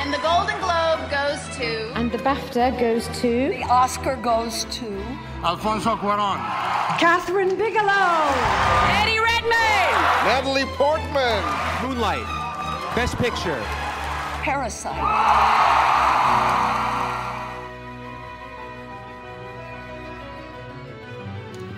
And the Golden Globe goes to. And the BAFTA goes to. The Oscar goes to. Alfonso Cuaron. Catherine Bigelow. Eddie Redmayne. Natalie Portman. Moonlight. Best Picture. Parasite.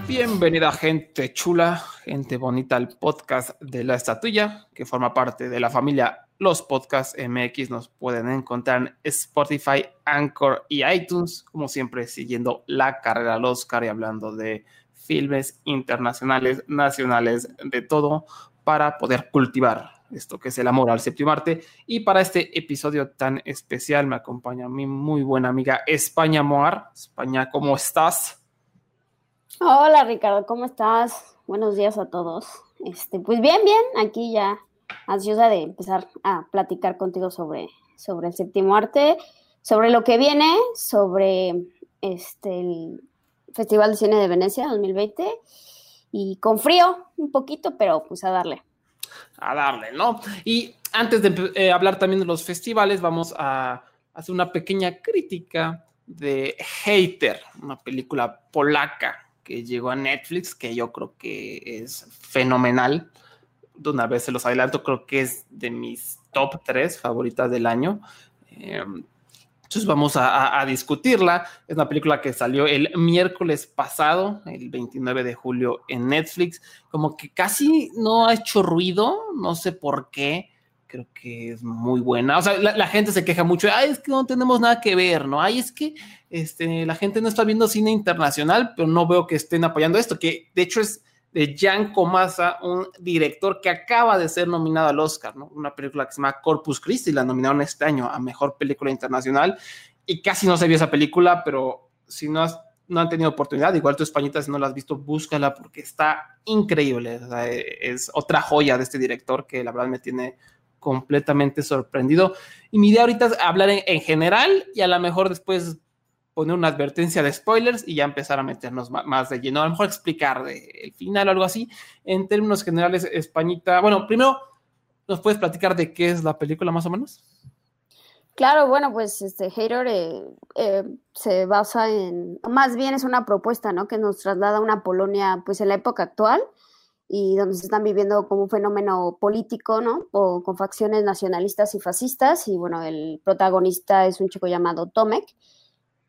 Bienvenida gente chula, gente bonita al podcast de la estatuilla, que forma parte de la familia Los Podcasts MX. Nos pueden encontrar en Spotify, Anchor y iTunes, como siempre siguiendo la carrera al Oscar y hablando de filmes internacionales, nacionales, de todo, para poder cultivar esto que es el amor al séptimo arte. Y para este episodio tan especial me acompaña mi muy buena amiga España Moar. España, ¿cómo estás? Hola Ricardo, ¿cómo estás? Buenos días a todos. Este, pues bien, bien, aquí ya ansiosa de empezar a platicar contigo sobre, sobre el séptimo arte, sobre lo que viene, sobre este el Festival de Cine de Venecia 2020 y con frío un poquito, pero pues a darle. A darle, ¿no? Y antes de eh, hablar también de los festivales, vamos a hacer una pequeña crítica de Hater, una película polaca que llegó a Netflix, que yo creo que es fenomenal. De una vez se los adelanto, creo que es de mis top 3 favoritas del año. Eh, entonces vamos a, discutirla. Es una película que salió el miércoles pasado, el 29 de julio en Netflix. Como que casi no ha hecho ruido, no sé por qué creo que es muy buena. O sea, la, la, gente se queja mucho, ay, es que no tenemos nada que ver, ¿no? Ay, es que este, la gente no está viendo cine internacional, pero no veo que estén apoyando esto, que de hecho es de Jan Comasa, un director que acaba de ser nominado al Oscar, ¿no? Una película que se llama Corpus Christi, la nominaron este año a Mejor Película Internacional, y casi no se vio esa película, pero si no has no han tenido oportunidad, igual tu españita, si no la has visto, búscala porque está increíble. O sea, es otra joya de este director que la verdad me tiene completamente sorprendido. Y mi idea ahorita es hablar en, en, general y a lo mejor después poner una advertencia de spoilers y ya empezar a meternos más, de lleno. A lo mejor explicar el final o algo así. En términos generales, Españita, bueno, primero, ¿nos puedes platicar de qué es la película más o menos? Claro, bueno, pues este Hater eh, eh, se basa en, más bien es una propuesta, ¿no? Que nos traslada a una Polonia, pues en la época actual, y donde se están viviendo como un fenómeno político, ¿no? O con facciones nacionalistas y fascistas. Y bueno, el protagonista es un chico llamado Tomek,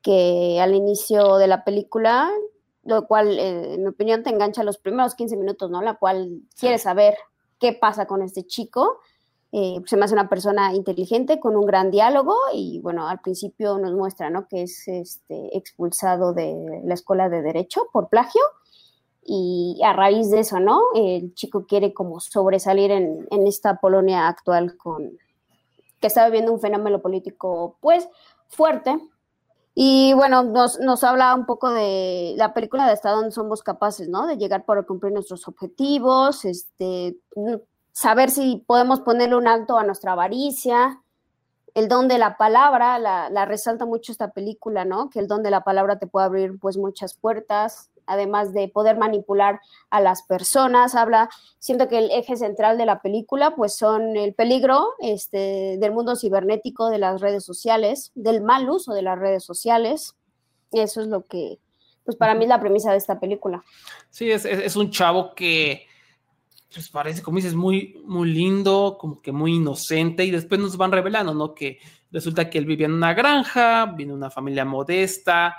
que al inicio de la película, lo cual, eh, en mi opinión, te engancha los primeros 15 minutos, ¿no? La cual quiere saber qué pasa con este chico. Eh, se me hace una persona inteligente, con un gran diálogo, y bueno, al principio nos muestra, ¿no? Que es este, expulsado de la escuela de Derecho por plagio y a raíz de eso, ¿no? El chico quiere como sobresalir en, en, esta Polonia actual con que está viviendo un fenómeno político pues fuerte. Y bueno, nos, nos habla un poco de la película de hasta dónde somos capaces, ¿no? De llegar para cumplir nuestros objetivos, este, saber si podemos ponerle un alto a nuestra avaricia, el don de la palabra, la, la resalta mucho esta película, ¿no? Que el don de la palabra te puede abrir pues muchas puertas, además de poder manipular a las personas. Habla, siento que el eje central de la película, pues son el peligro este, del mundo cibernético, de las redes sociales, del mal uso de las redes sociales. Eso es lo que, pues para mí es la premisa de esta película. Sí, es, es, es un chavo que, pues parece, como dices, muy, muy lindo, como que muy inocente, y después nos van revelando, ¿no? Que resulta que él vivía en una granja, viene una familia modesta,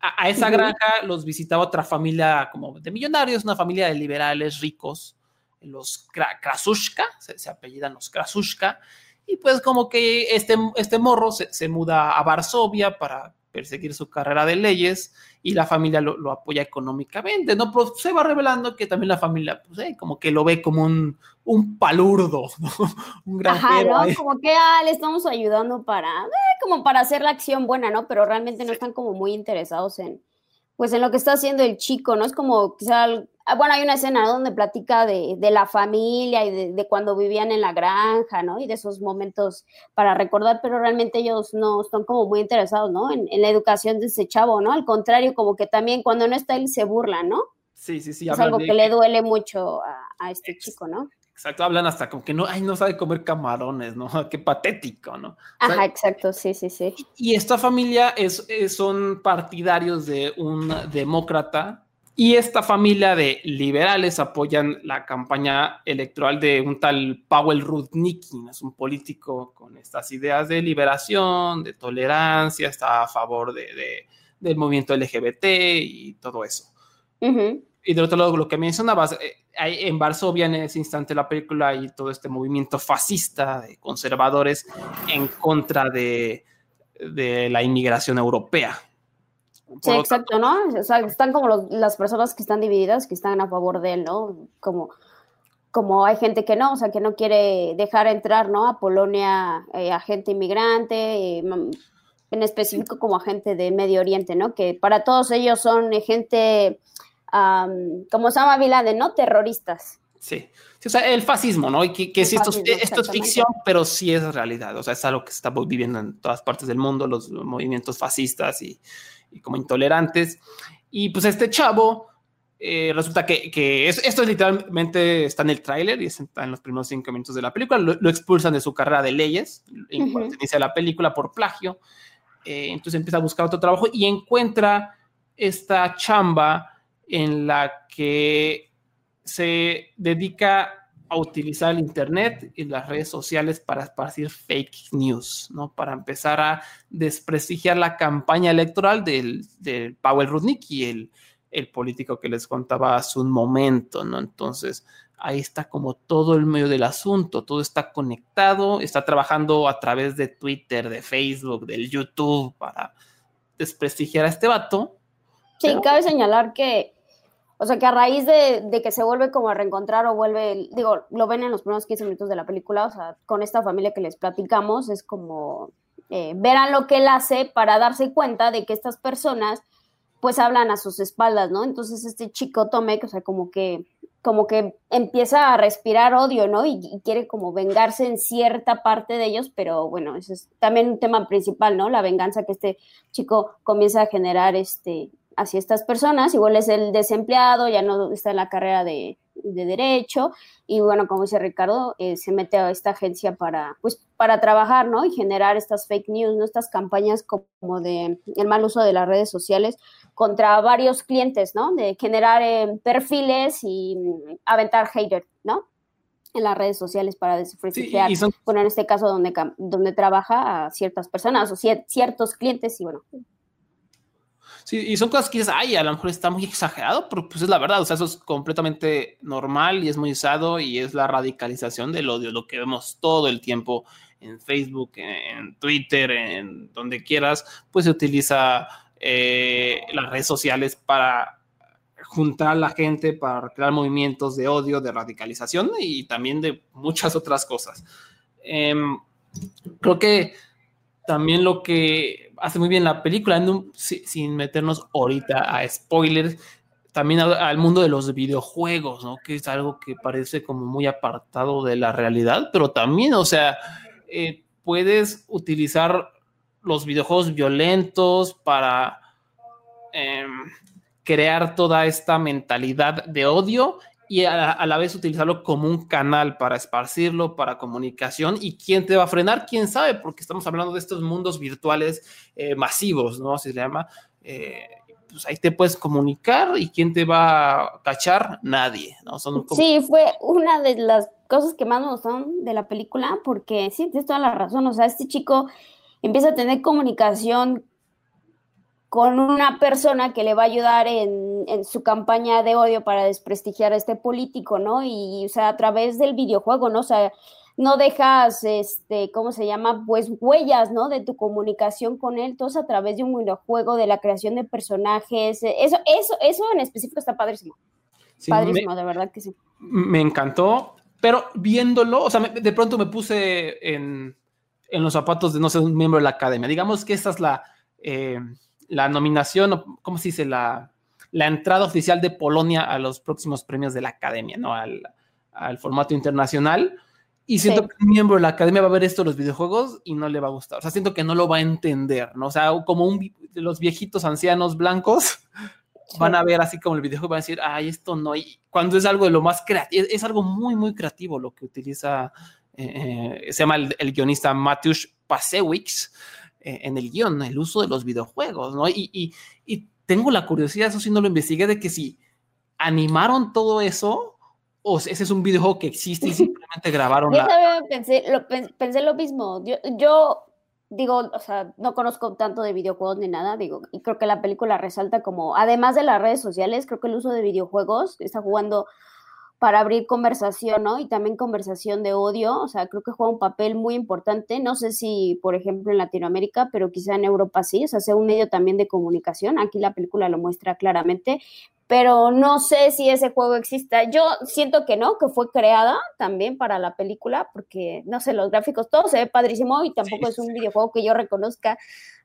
a, a esa uh -huh. granja los visitaba otra familia como de millonarios, una familia de liberales ricos, los Krasushka, se, se apellidan los Krasushka, y pues como que este, este morro se, se, muda a Varsovia para perseguir su carrera de leyes y la familia lo, lo apoya económicamente, ¿no? Pero se va revelando que también la familia, pues, eh, como que lo ve como un, un palurdo, ¿no? un granjero. Ajá, ¿no? Como que ah, le estamos ayudando para, eh, como para hacer la acción buena, ¿no? Pero realmente no están como muy interesados en, pues en lo que está haciendo el chico, ¿no? Es como quizá, bueno, hay una escena ¿no? donde platica de, de, la familia y de, de, cuando vivían en la granja, ¿no? Y de esos momentos para recordar, pero realmente ellos no están como muy interesados, ¿no? En, en la educación de ese chavo, ¿no? Al contrario, como que también cuando no está él se burla, ¿no? Sí, sí, sí. Es algo que, que, le duele mucho a, a este chico, ¿no? Exacto, hablan hasta como que no, ay, no sabe comer camarones, ¿no? Qué patético, ¿no? O sea, Ajá, exacto, sí, sí, sí. y esta familia es, es- son partidarios de un demócrata y esta familia de liberales apoyan la campaña electoral de un tal Powell Rudnicki, es un político con estas ideas de liberación, de tolerancia, está a favor de, de- del movimiento LGBT y todo eso. Ujú. Y del otro lado, lo que mencionabas, eh, en Varsovia en ese instante la película hay todo este movimiento fascista de conservadores en contra de, de la inmigración europea. Por Sí, exacto, ¿no? O sea, están como los- las personas que están divididas, que están a favor de él, ¿no? Como, como hay gente que no, o sea, que no quiere dejar entrar, ¿no? A Polonia eh, a gente inmigrante, eh, en específico como a gente de Medio Oriente, ¿no? Que para todos ellos son eh, gente, am, como Osama Bin Laden, ¿no? Terroristas. Sí. Sí, o sea, el fascismo, ¿no? Y que, que El sí, esto, fascismo, esto es ficción, pero sí es realidad. O sea, es algo que está viviendo en todas partes del mundo, los movimientos fascistas y, y como intolerantes. Y pues este chavo, eh, resulta que, que es- esto es literalmente está en el tráiler y está en los primeros cinco minutos de la película. Lo, lo expulsan de su carrera de leyes en Ujú. cuanto inicia la película por plagio. Eh, entonces empieza a buscar otro trabajo y encuentra esta chamba en la que se dedica a utilizar el Internet y las redes sociales para esparcir fake news, ¿no? Para empezar a desprestigiar la campaña electoral del, del Powell Rudnicki, el, el político que les contaba hace un momento, ¿no? Entonces, ahí está como todo el medio del asunto, todo está conectado, está trabajando a través de Twitter, de Facebook, del YouTube para desprestigiar a este vato. Sí, Pero- cabe señalar que, o sea, que a raíz de, de que se vuelve como a reencontrar o vuelve, digo, lo ven en los primeros 15 minutos de la película, o sea, con esta familia que les platicamos, es como, eh, verán lo que él hace para darse cuenta de que estas personas, pues, hablan a sus espaldas, ¿no? Entonces, este chico Tomek, o sea, como que, como que empieza a respirar odio, ¿no? Y, y quiere como vengarse en cierta parte de ellos, pero bueno, ese es también un tema principal, ¿no? La venganza que este chico comienza a generar, este, hacia estas personas, igual es el desempleado, ya no está en la carrera de, de derecho, y bueno, como dice Ricardo, eh, se mete a esta agencia para, pues, para trabajar, ¿no? Y generar estas fake news, ¿no? Estas campañas como de el mal uso de las redes sociales contra varios clientes, ¿no? De generar eh, perfiles y mm, aventar hater, ¿no? En las redes sociales para desprestigiar, y son- bueno, en este caso donde, donde trabaja a ciertas personas o cier- ciertos clientes y bueno, Sí, y son cosas que dices, ay, a lo mejor está muy exagerado, pero pues es la verdad, o sea, eso es completamente normal y es muy usado y es la radicalización del odio, lo que vemos todo el tiempo en Facebook, en Twitter, en donde quieras, pues se utiliza eh, las redes sociales para juntar a la gente, para crear movimientos de odio, de radicalización y también de muchas otras cosas. Em, creo que también lo que hace muy bien la película, sin meternos ahorita a spoilers, también al, al mundo de los videojuegos, ¿no? Que es algo que parece como muy apartado de la realidad, pero también, o sea, eh, puedes utilizar los videojuegos violentos para em, crear toda esta mentalidad de odio y a, a la vez utilizarlo como un canal para esparcirlo, para comunicación. ¿Y quién te va a frenar? ¿Quién sabe? Porque estamos hablando de estos mundos virtuales eh, masivos, ¿no? Se llama. Eh, pues ahí te puedes comunicar y quién te va a cachar? Nadie, ¿no? Son Sí, fue una de las cosas que más me gustaron de la película, porque sí, tienes toda la razón. O sea, este chico empieza a tener comunicación con una persona que le va a ayudar en, en su campaña de odio para desprestigiar a este político, ¿no? Y, o sea, a través del videojuego, ¿no? O sea, no dejas, este, ¿cómo se llama? Pues huellas, ¿no? De tu comunicación con él, todo a través de un videojuego, de la creación de personajes. Eso, eso, eso en específico está padrísimo. sí, me- Padrísimo, de verdad que sí. me encantó, pero viéndolo, o sea, me- de pronto me puse en, en los zapatos de, no sé, un miembro de la academia. Digamos que esta es la, eh, la nominación, ¿cómo se dice? La, la entrada oficial de Polonia a los próximos premios de la academia, ¿no? Al, al formato internacional. Y siento Sí. que un miembro de la academia va a ver esto, los videojuegos, y no le va a gustar. O sea, siento que no lo va a entender, ¿no? O sea, como un, los viejitos ancianos blancos van a ver así como el videojuego y van a decir, ay, esto no, y cuando es algo de lo más creativo, es, algo muy, muy creativo lo que utiliza, eh, se llama el, guionista Mateusz Pasewicz eh, en el guion, el uso de los videojuegos, ¿no? Y, y, y tengo la curiosidad, eso sí no lo investigué, de que si animaron todo eso o ese es un videojuego que existe y simplemente grabaron yo la... Pensé lo, pensé lo mismo. Yo, yo, digo, o sea, no conozco tanto de videojuegos ni nada, digo, y creo que la película resalta como, además de las redes sociales, creo que el uso de videojuegos está jugando para abrir conversación, ¿no? Y también conversación de odio, o sea, creo que juega un papel muy importante, no sé si, por ejemplo, en Latinoamérica, pero quizá en Europa sí, o sea, sea un medio también de comunicación, aquí la película lo muestra claramente, pero no sé si ese juego exista. Yo siento que no, que fue creada también para la película, porque no sé, los gráficos, todo se ve padrísimo y tampoco es un videojuego que yo reconozca,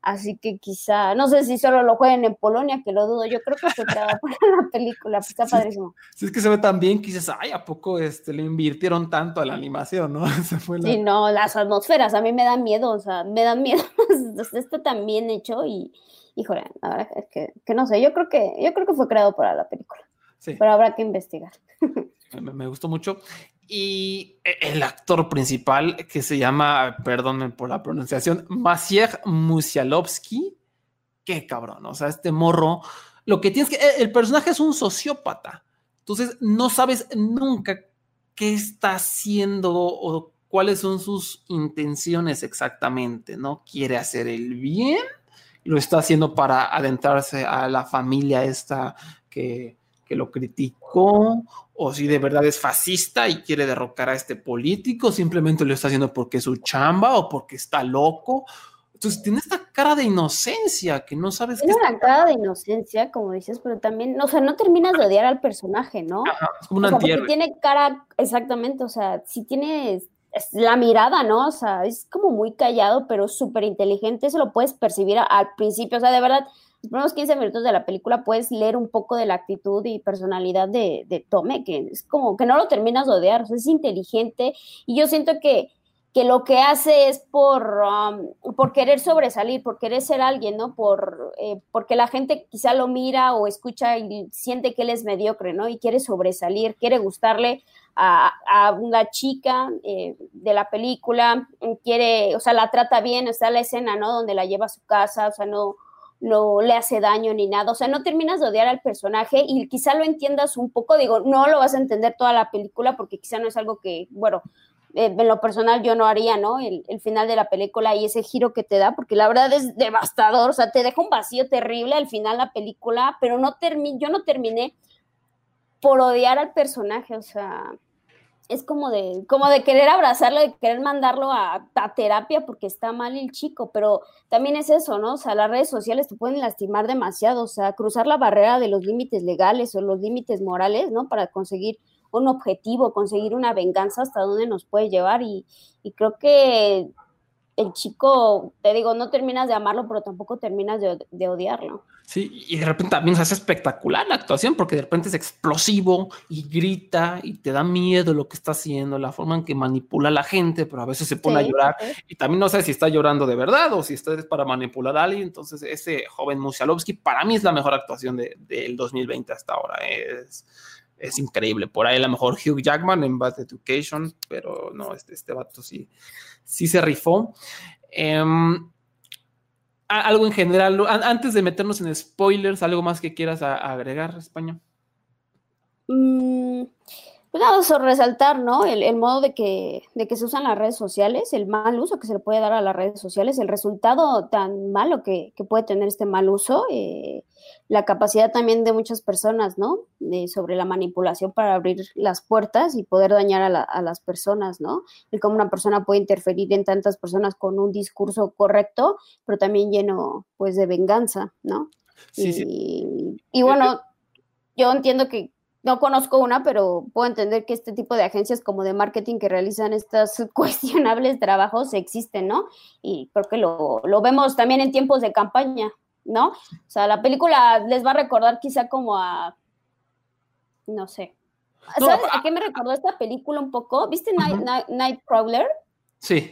así que quizá, no sé si solo lo jueguen en Polonia, que lo dudo, yo creo que fue creada para la película, pues está padrísimo. Si es que se ve tan bien, quizás, ay, ¿a poco este, le invirtieron tanto a la animación, no? Sí, no, las atmósferas a mí me dan miedo, o sea, me dan miedo, está tan bien hecho y híjole, la verdad es que, que, no sé, yo creo que, yo creo que fue creado para la película. Sí. Pero habrá que investigar. Me, me, gustó mucho. Y el actor principal, que se llama, perdón por la pronunciación, Maciej Musialowski, qué cabrón, o sea, este morro, lo que tienes que, el personaje es un sociópata, entonces no sabes nunca qué está haciendo o cuáles son sus intenciones exactamente, ¿no? ¿Quiere hacer el bien? Lo está haciendo para adentrarse a la familia esta que, lo criticó, o si de verdad es fascista y quiere derrocar a este político, simplemente lo está haciendo porque es su chamba o porque está loco. Entonces tiene esta cara de inocencia que no sabes tiene una cara de inocencia, como dices, pero también, o sea, no terminas de odiar al personaje, ¿no? es como una tiene cara, exactamente, o sea, si la mirada, ¿no? O sea, es como muy callado, pero súper inteligente, eso lo puedes percibir al principio, o sea, de verdad, los primeros 15 minutos de la película puedes leer un poco de la actitud y personalidad de, de Tome, que es como que no lo terminas de odiar, es inteligente y yo siento que, que lo que hace es por, um, por querer sobresalir, por querer ser alguien, ¿no? Por, eh, porque la gente quizá lo mira o escucha y siente que él es mediocre, ¿no? Y quiere sobresalir, quiere gustarle a, una chica eh, de la película, quiere, o sea, la trata bien, está la escena, ¿no? Donde la lleva a su casa, o sea, no, no le hace daño ni nada, o sea, no terminas de odiar al personaje y quizá lo entiendas un poco, digo, no lo vas a entender toda la película porque quizá no es algo que, bueno, eh, en lo personal yo no haría, ¿no? El, el, final de la película y ese giro que te da, porque la verdad es devastador, o sea, te deja un vacío terrible al final la película, pero no termi yo no terminé por odiar al personaje, o sea, es como de, como de querer abrazarlo, de querer mandarlo a, terapia porque está mal el chico, pero también es eso, ¿no? O sea, las redes sociales te pueden lastimar demasiado, o sea, cruzar la barrera de los límites legales o los límites morales, ¿no? Para conseguir un objetivo, conseguir una venganza, hasta dónde nos puede llevar y, y creo que el chico, te digo, no terminas de amarlo, pero tampoco terminas de, odiarlo. Sí, y de repente también se hace espectacular la actuación, porque de repente es explosivo y grita y te da miedo lo que está haciendo, la forma en que manipula a la gente, pero a veces se pone a llorar y también no sé si está llorando de verdad o si está para manipular a alguien. Entonces, ese joven Musialowski para mí es la mejor actuación del de, 2020 hasta ahora. Es, es increíble. Por ahí a lo mejor Hugh Jackman en Bad Education, pero no, este, este vato sí sí se rifó. Em, algo en general, antes de meternos en spoilers, algo más que quieras agregar, España. Mm, pues nada, eso resaltar, ¿no? El, modo de que, de que se usan las redes sociales, el mal uso que se le puede dar a las redes sociales, el resultado tan malo que, puede tener este mal uso, eh, la capacidad también de muchas personas, ¿no? sobre la manipulación para abrir las puertas y poder dañar a, las personas, ¿no? Y cómo una persona puede interferir en tantas personas con un discurso correcto, pero también lleno, pues, de venganza, ¿no? Sí, y, sí. y bueno, yo entiendo que no conozco una, pero puedo entender que este tipo de agencias como de marketing que realizan estos cuestionables trabajos existen, ¿no? Y creo que lo, vemos también en tiempos de campaña, ¿no? O sea, la película les va a recordar quizá como a, no sé. ¿Sabes a qué me recordó esta película un poco? ¿Viste Night, Nightcrawler? Sí.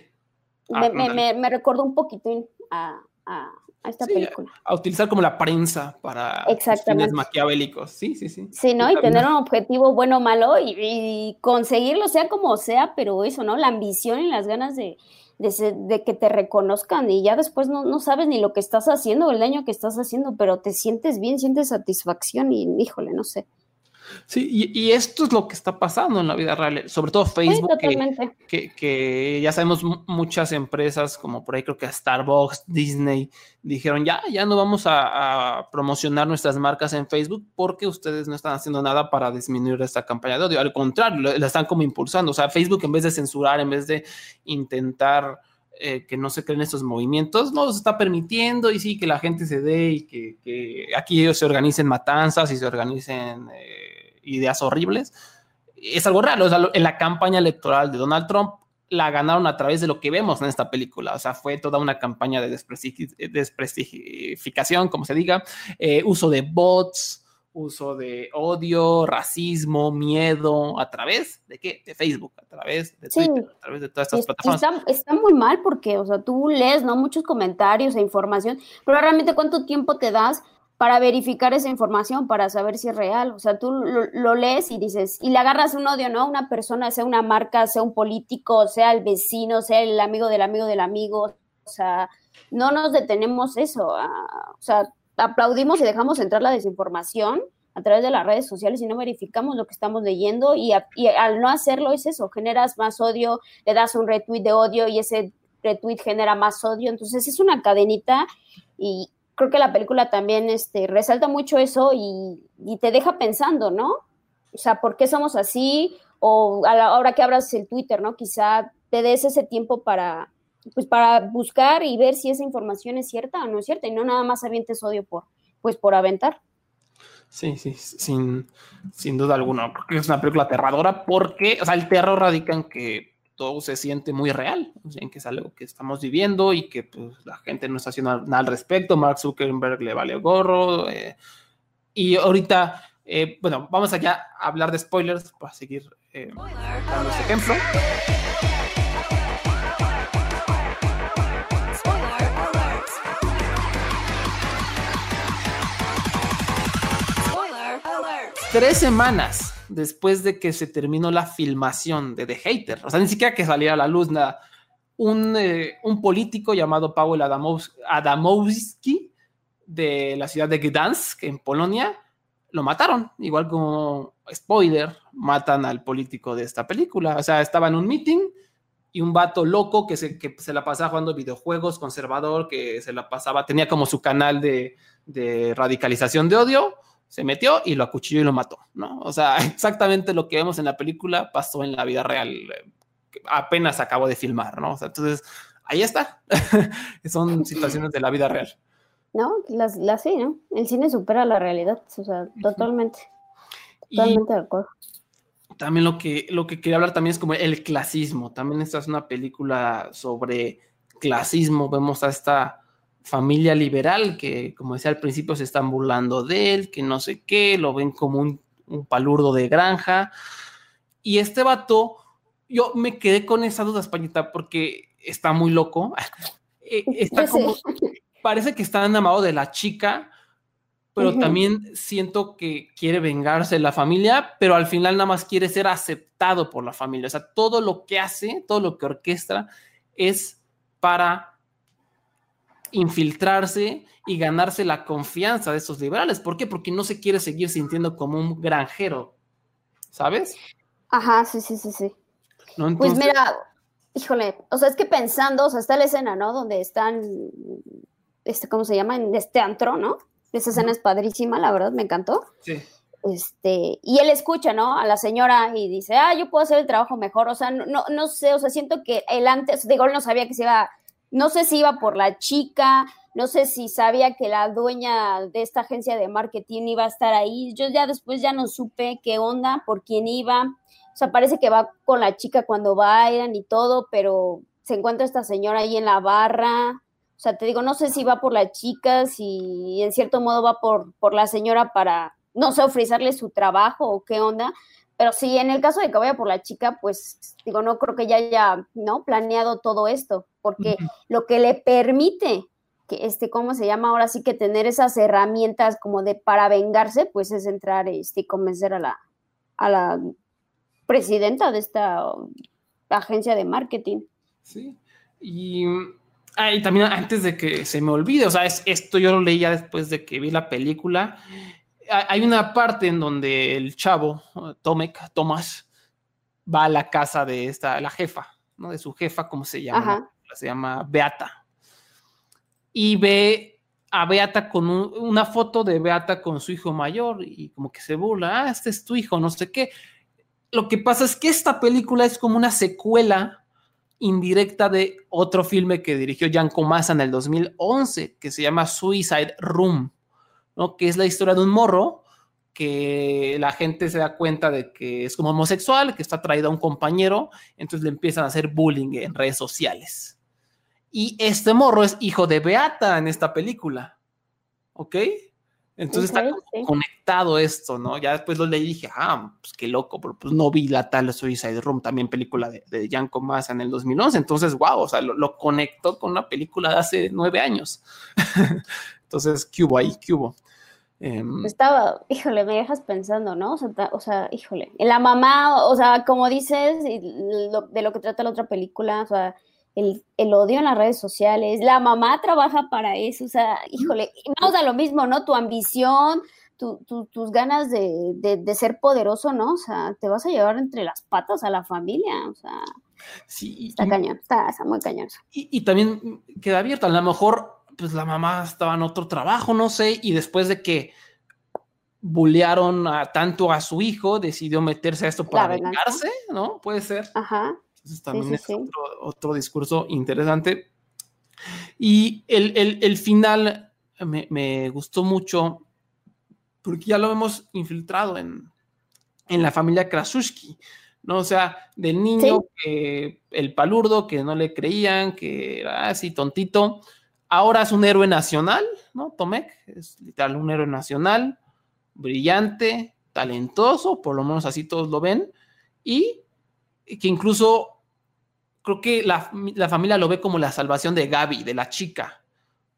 me, ah, me, me, recordó un poquito a, a esta Sí, película. A utilizar como la prensa para fines maquiavélicos. Sí, sí, sí. Sí, ¿no? Y tener un objetivo bueno o malo y, y conseguirlo, sea como sea, pero eso, ¿no? La ambición y las ganas de, de, ser- de que te reconozcan y ya después no, no sabes ni lo que estás haciendo o el daño que estás haciendo, pero te sientes bien, sientes satisfacción y, híjole, no sé. Sí, y, y esto es lo que está pasando en la vida real, sobre todo Sí, Facebook, que, que, que ya sabemos mu- muchas empresas, como por ahí creo que Starbucks, Disney, dijeron ya, ya no vamos a, a promocionar nuestras marcas en Facebook porque ustedes no están haciendo nada para disminuir esta campaña de odio. Al contrario, la están como impulsando. O sea, Facebook en vez de censurar, en vez de intentar eh, que no se creen estos movimientos, no los está permitiendo y sí, que la gente se dé y que, que aquí ellos se organicen matanzas y se organicen eh, ideas horribles. Es algo raro. O sea, en la campaña electoral de Donald Trump la ganaron a través de lo que vemos en esta película. O sea, fue toda una campaña de desprestigi- desprestigificación, como se diga, eh, uso de bots, uso de odio, racismo, miedo, a través de qué? De Facebook, a través de Sí. Twitter, a través de todas estas es- plataformas. está, está muy mal porque, o sea, tú lees, ¿no? Muchos comentarios e información, pero realmente cuánto tiempo te das para verificar esa información, para saber si es real. O sea, tú lo, lo lees y dices, y le agarras un odio, ¿no? Una persona, sea una marca, sea un político, sea el vecino, sea el amigo del amigo del amigo. O sea, no nos detenemos eso. ah, o sea, aplaudimos y dejamos entrar la desinformación a través de las redes sociales y no verificamos lo que estamos leyendo y, al no hacerlo es eso, generas más odio, le das un retweet de odio y ese retweet genera más odio, entonces es una cadenita y creo que la película también este, resalta mucho eso y, y te deja pensando, ¿no? O sea, ¿por qué somos así? O a la hora que abras el Twitter, ¿no? Quizá te des ese tiempo para, pues, para buscar y ver si esa información es cierta o no es cierta y no nada más avientes odio por, pues, por aventar. Sí, sí, sin, sin duda alguna. Porque es una película aterradora porque, o sea, el terror radica en que todo se siente muy real, o sea, en que es algo que estamos viviendo y que pues, la gente no está haciendo nada al respecto. Mark Zuckerberg le vale gorro. eh, y ahorita, eh, bueno, vamos allá a hablar de spoilers para seguir eh, dando este ejemplo. Tres semanas después de que se terminó la filmación de The Hater, o sea, ni siquiera que saliera a la luz nada, un, eh, político llamado Paweł Adamows- Adamowski de la ciudad de Gdansk, en Polonia, lo mataron, igual como spoiler, matan al político de esta película, o sea, estaba en un meeting y un vato loco que se, que se la pasaba jugando videojuegos, conservador, que se la pasaba, tenía como su canal de radicalización de odio, se metió y lo acuchilló y lo mató, ¿no? O sea, exactamente lo que vemos en la película pasó en la vida real, eh, apenas acabó de filmar, ¿no? O sea, entonces, ahí está. Son situaciones de la vida real. ¿No? Las, las sí, ¿no? El cine supera la realidad, o sea, totalmente, Y totalmente de acuerdo. también lo que, lo que quería hablar también es como el clasismo. También esta es una película sobre clasismo. Vemos a esta familia liberal que, como decía al principio, se están burlando de él, que no sé qué, lo ven como un, un palurdo de granja. Y este vato, yo me quedé con esa duda, Españita, porque está muy loco. Eh, Está Sí. como, parece que está enamorado de la chica, pero también siento que quiere vengarse de la familia, pero al final nada más quiere ser aceptado por la familia. O sea, todo lo que hace, todo lo que orquestra es para infiltrarse y ganarse la confianza de estos liberales. ¿Por qué? Porque no se quiere seguir sintiendo como un granjero, ¿sabes? Ajá, sí, sí, sí, sí. ¿No? Pues mira, híjole, o sea, es que pensando, o sea, está la escena, ¿no? Donde están, este, ¿cómo se llama? En este antro, ¿no? Esa escena es padrísima, la verdad, me encantó. Sí. Este, y él escucha, ¿no? A la señora y dice, ah, yo puedo hacer el trabajo mejor. O sea, no, no, no sé, o sea, siento que él antes, digo, él no sabía que se iba, no sé si iba por la chica, no sé si sabía que la dueña de esta agencia de marketing iba a estar ahí. Yo ya después ya no supe qué onda, por quién iba. O sea, parece que va con la chica cuando bailan y todo, pero se encuentra esta señora ahí en la barra. O sea, te digo, no sé si va por la chica, si en cierto modo va por, por la señora para, no sé, ofrecerle su trabajo o qué onda. Pero sí, en el caso de que vaya por la chica, pues digo, no creo que ya haya, ¿no? Planeado todo esto, porque lo que le permite que este, ¿cómo se llama? Ahora sí que tener esas herramientas como de para vengarse, pues es entrar este, y convencer a la, a la presidenta de esta agencia de marketing. Sí. Y, ah, y también antes de que se me olvide, o sea, es, esto yo lo leía después de que vi la película. Ha- Hay una parte en donde el chavo, Tomek, Tomás, va a la casa de esta, la jefa, ¿no? De su jefa, ¿cómo se llama? Se llama Beata. Y ve a Beata con un- una foto de Beata con su hijo mayor y como que se burla, ah, este es tu hijo, no sé qué. Lo que pasa es que esta película es como una secuela indirecta de otro filme que dirigió Jan Comasa en el 2011, que se llama Suicide Room, ¿no? que es la historia de un morro que la gente se da cuenta de que es como homosexual, que está traído a un compañero, entonces le empiezan a hacer bullying en redes sociales. Y este morro es hijo de Beata en esta película, ¿ok? Entonces está sí. conectado esto, ¿no? Ya después lo leí y dije, ah, pues qué loco, pero pues no vi la tal Suicide Room, también película de, de Jan Comasa en el 2011, entonces, wow, o sea, lo, lo conectó con una película de hace nueve años. entonces, ¿qué hubo ahí? ¿Qué hubo? Em, Estaba, híjole, me dejas pensando, ¿no? O sea, ta- o sea, híjole, la mamá, o sea, como dices, lo- de lo que trata la otra película, o sea, el, el odio en las redes sociales, la mamá trabaja para eso, o sea, híjole, y vamos a lo mismo, ¿no? Tu ambición, tu- tu- tus ganas de, de- de ser poderoso, ¿no? O sea, te vas a llevar entre las patas a la familia, o sea, sí, y- está cañón, está, está muy cañón. Y, y también queda abierto. A lo mejor, pues la mamá estaba en otro trabajo, no sé, y después de que bullearon a, tanto a su hijo, decidió meterse a esto para vengarse, ¿no? Puede ser. Ajá, Entonces también sí, es sí. Otro, otro discurso interesante. Y el, el- el final me, me gustó mucho porque ya lo hemos infiltrado en, en la familia Krasuski, ¿no? O sea, del niño que el palurdo, que no le creían, que era así tontito, ahora es un héroe nacional, ¿no? Tomek es literal un héroe nacional, brillante, talentoso, por lo menos así todos lo ven, y que incluso creo que la, la familia lo ve como la salvación de Gaby, de la chica.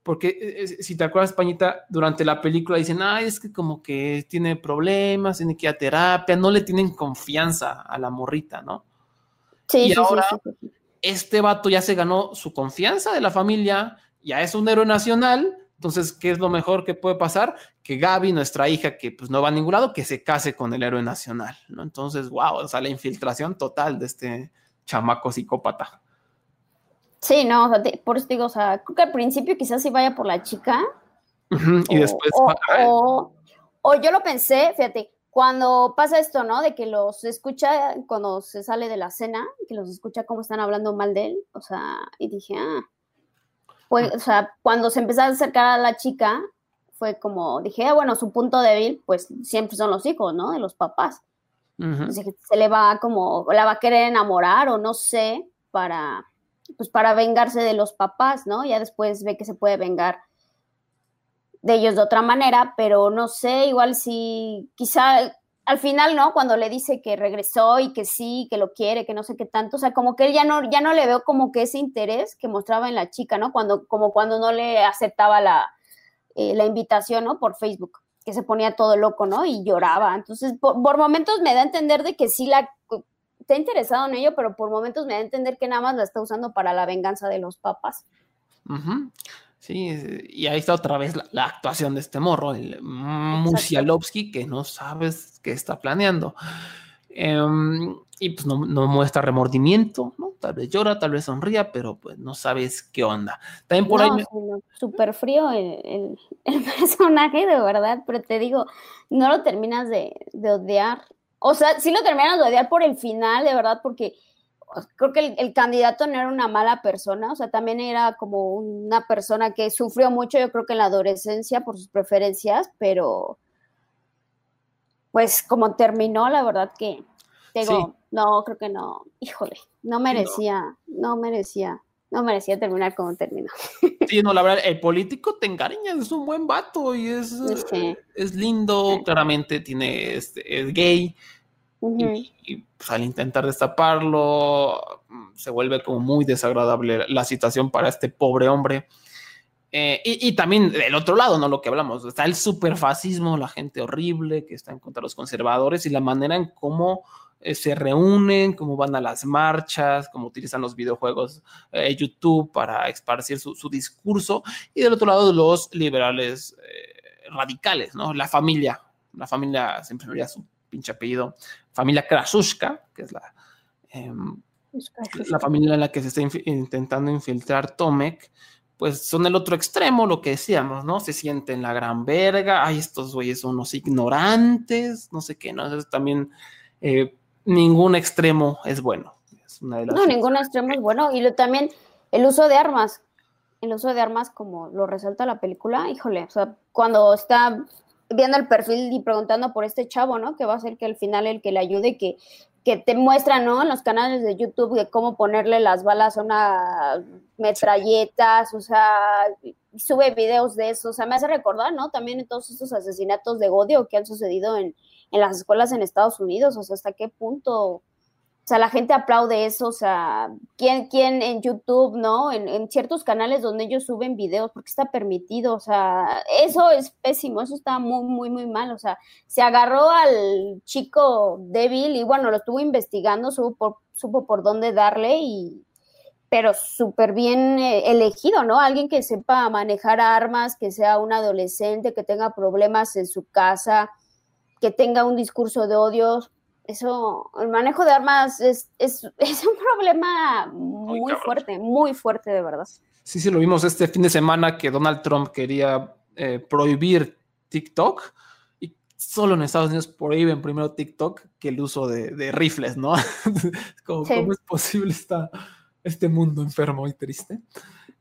Porque eh, eh, si te acuerdas, Pañita, durante la película dicen, ay, es que como que tiene problemas, tiene que ir a terapia, no le tienen confianza a la morrita, ¿no? sí, Y sí, ahora- sí, sí, sí. Este vato ya se ganó su confianza de la familia, ya es un héroe nacional, entonces, ¿qué es lo mejor que puede pasar? Que Gaby, nuestra hija, que pues no va a ningún lado, que se case con el héroe nacional, ¿no? Entonces, wow, o sea, la infiltración total de este chamaco psicópata. Sí, no, o sea, te- por eso digo, o sea, creo que al principio quizás sí vaya por la chica, Y o- después, o, o- o yo lo pensé, fíjate, cuando pasa esto, ¿no? De que los escucha cuando se sale de la cena, que los escucha cómo están hablando mal de él, o sea, y dije, ah, pues, o sea, cuando se empezó a acercar a la chica, fue como, dije, ah, bueno, su punto débil, pues siempre son los hijos, ¿no? De los papás. Entonces, se le va como, la va a querer enamorar o no sé, para, pues para vengarse de los papás, ¿no? Ya después ve que se puede vengar de ellos de otra manera, pero no sé, igual si, quizá al final, ¿no? Cuando le dice que regresó y que sí, que lo quiere, que no sé qué tanto, o sea, como que él ya no, ya no le veo como que ese interés que mostraba en la chica, ¿no? Cuando, como cuando no le aceptaba la, eh, la invitación, ¿no? Por Facebook, que se ponía todo loco, ¿no? Y lloraba. Entonces, por, por momentos me da a entender de que sí la está interesado en ello, pero por momentos me da a entender que nada más la está usando para la venganza de los papás. Ujú. Sí, es- y ahí está otra vez la, la actuación de este morro, el Musialovsky, que no sabes qué está planeando. Em, y pues no, no muestra remordimiento, ¿no? Tal vez llora, tal vez sonría, pero pues no sabes qué onda. También por ahí no, me- sí, no, súper frío el, el- el personaje, de verdad, pero te digo, no lo terminas de, de odiar. O sea, sí lo terminas de odiar por el final, de verdad, porque creo que el, el candidato no era una mala persona, o sea, también era como una persona que sufrió mucho, yo creo que en la adolescencia por sus preferencias, pero pues como terminó, la verdad que, no, creo que no, híjole, no merecía, no merecía, no merecía terminar como terminó. Sí, no, la verdad, el político te encariñas, es un buen vato y es, Sí. es lindo, claramente tiene, este, es gay. Y, pues, al intentar destaparlo mm, se vuelve como muy desagradable la situación para este pobre hombre. Eh, y, también del otro lado, ¿no? Lo que hablamos, está el superfascismo, la gente horrible que está en contra de los conservadores y la manera en cómo eh, se reúnen, cómo van a las marchas, cómo utilizan los videojuegos, eh, YouTube para esparcir su, discurso. Y del otro lado, los liberales radicales, ¿no? La familia, la familia, siempre me su pinche apellido, familia Krasushka, que es la, em, la familia en la que se está inf intentando infiltrar Tomek pues son el otro extremo, lo que decíamos, ¿no? Se sienten la gran verga, ay, estos güeyes son unos ignorantes, no sé qué, ¿no? Entonces también eh, ningún extremo es bueno. Es una de las no, ningún extremo es bueno. Y lo, también el uso de armas, el uso de armas como lo resalta la película, híjole, o sea, cuando está viendo el perfil y preguntando por este chavo, ¿no? Que va a ser que al final el que le ayude, que que te muestran, ¿no? En los canales de YouTube de cómo ponerle las balas a una metralletas, o sea, sube videos de eso, o sea, me hace recordar, ¿no? También en todos estos asesinatos de odio que han sucedido en, en las escuelas en Estados Unidos, o sea, hasta qué punto o sea, la gente aplaude eso, o sea, ¿quién, quién en YouTube, no? En, ciertos canales donde ellos suben videos, porque está permitido, o sea, eso es pésimo, eso está muy, muy, muy mal, o sea, se agarró al chico débil y bueno, lo estuvo investigando, supo por, supo por dónde darle y, pero súper bien eh, elegido, ¿no? Alguien que sepa manejar armas, que sea un adolescente, que tenga problemas en su casa, que tenga un discurso de odio, eso, el manejo de armas es, es, es un problema muy, muy fuerte, muy fuerte de verdad. Sí, sí, lo vimos este fin de semana que Donald Trump quería eh, prohibir TikTok y solo en Estados Unidos prohíben primero TikTok que el uso de, de rifles, ¿no? ¿Cómo, sí. ¿Cómo, es posible esta, este mundo enfermo y triste?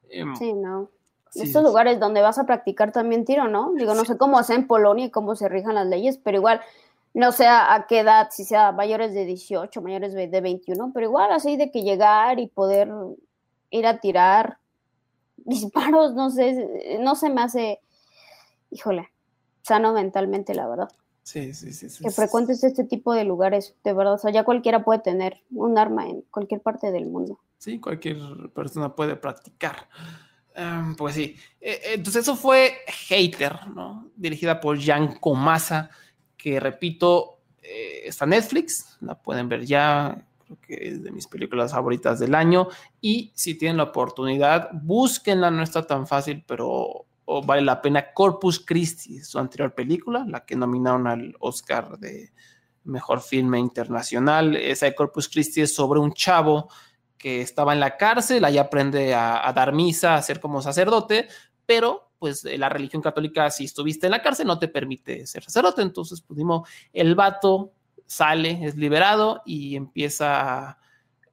Em, sí, no. Sí, Estos sí. lugares donde vas a practicar también tiro, ¿no? Digo, no sé cómo hace en Polonia y cómo se rijan las leyes, pero igual no sé a qué edad, si sea mayores de 18, mayores de 21, pero igual así de que llegar y poder ir a tirar disparos, no sé, no se me hace, híjole, sano mentalmente, la verdad. Sí, sí, sí. sí que frecuentes este tipo de lugares, de verdad, o sea, ya cualquiera puede tener un arma en cualquier parte del mundo. Sí, cualquier persona puede practicar. Um, pues sí, eh, entonces eso fue Hater, ¿no? Dirigida por Jan Comasa que repito, eh, está Netflix, la pueden ver ya, creo que es de mis películas favoritas del año, y si tienen la oportunidad, búsquenla, no está tan fácil, pero vale la pena. Corpus Christi, su anterior película, la que nominaron al Oscar de Mejor Filme Internacional. Esa de Corpus Christi es sobre un chavo que estaba en la cárcel, ahí aprende a, a dar misa, a ser como sacerdote, pero pues la religión católica, si estuviste en la cárcel, no te permite ser sacerdote. Entonces, pudimos, el vato sale, es liberado y empieza,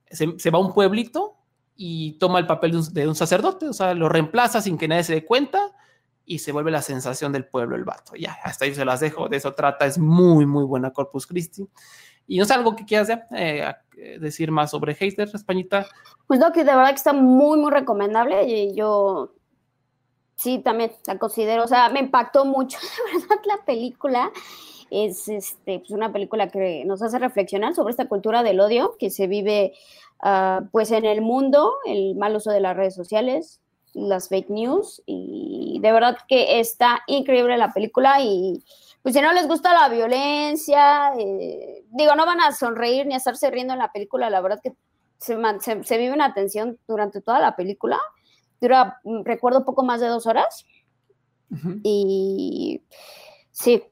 se, se va a un pueblito y toma el papel de un, de un, sacerdote, o sea, lo reemplaza sin que nadie se dé cuenta y se vuelve la sensación del pueblo el vato. Ya, hasta ahí se las dejo, de eso trata, es muy, muy buena Corpus Christi. Y no sé algo que quieras eh, decir más sobre Hater, Españita. Pues no, que de verdad que está muy, muy recomendable. Y yo sí, también la considero, o sea, me impactó mucho, de verdad, la película. Es este, pues una película que nos hace reflexionar sobre esta cultura del odio que se vive uh, pues en el mundo, el mal uso de las redes sociales, las fake news, y de verdad que está increíble la película y pues si no les gusta la violencia, eh, digo, no van a sonreír ni a estarse riendo en la película, la verdad que se, se, se vive una tensión durante toda la película dura, mm, recuerdo, poco más de dos horas. Uh -huh. Y sí,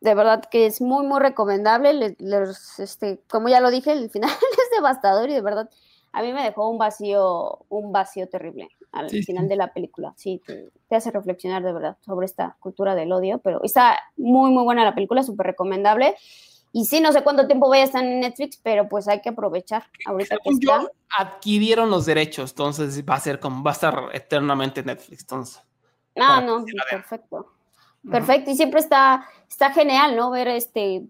de verdad que es muy, muy recomendable. Les, les, este, como ya lo dije, el final es devastador y de verdad a mí me dejó un vacío, un vacío terrible al sí, final sí. de la película. Sí, te, te, hace reflexionar de verdad sobre esta cultura del odio, pero está muy, muy buena la película, súper recomendable. Y sí, no sé cuánto tiempo vaya a estar en Netflix, pero pues hay que aprovechar ahorita Según que está. Yo, adquirieron los derechos, entonces va a ser como, va a estar eternamente en Netflix, entonces. Ah, no, perfecto. Perfecto, y siempre está, está genial, ¿no? Ver este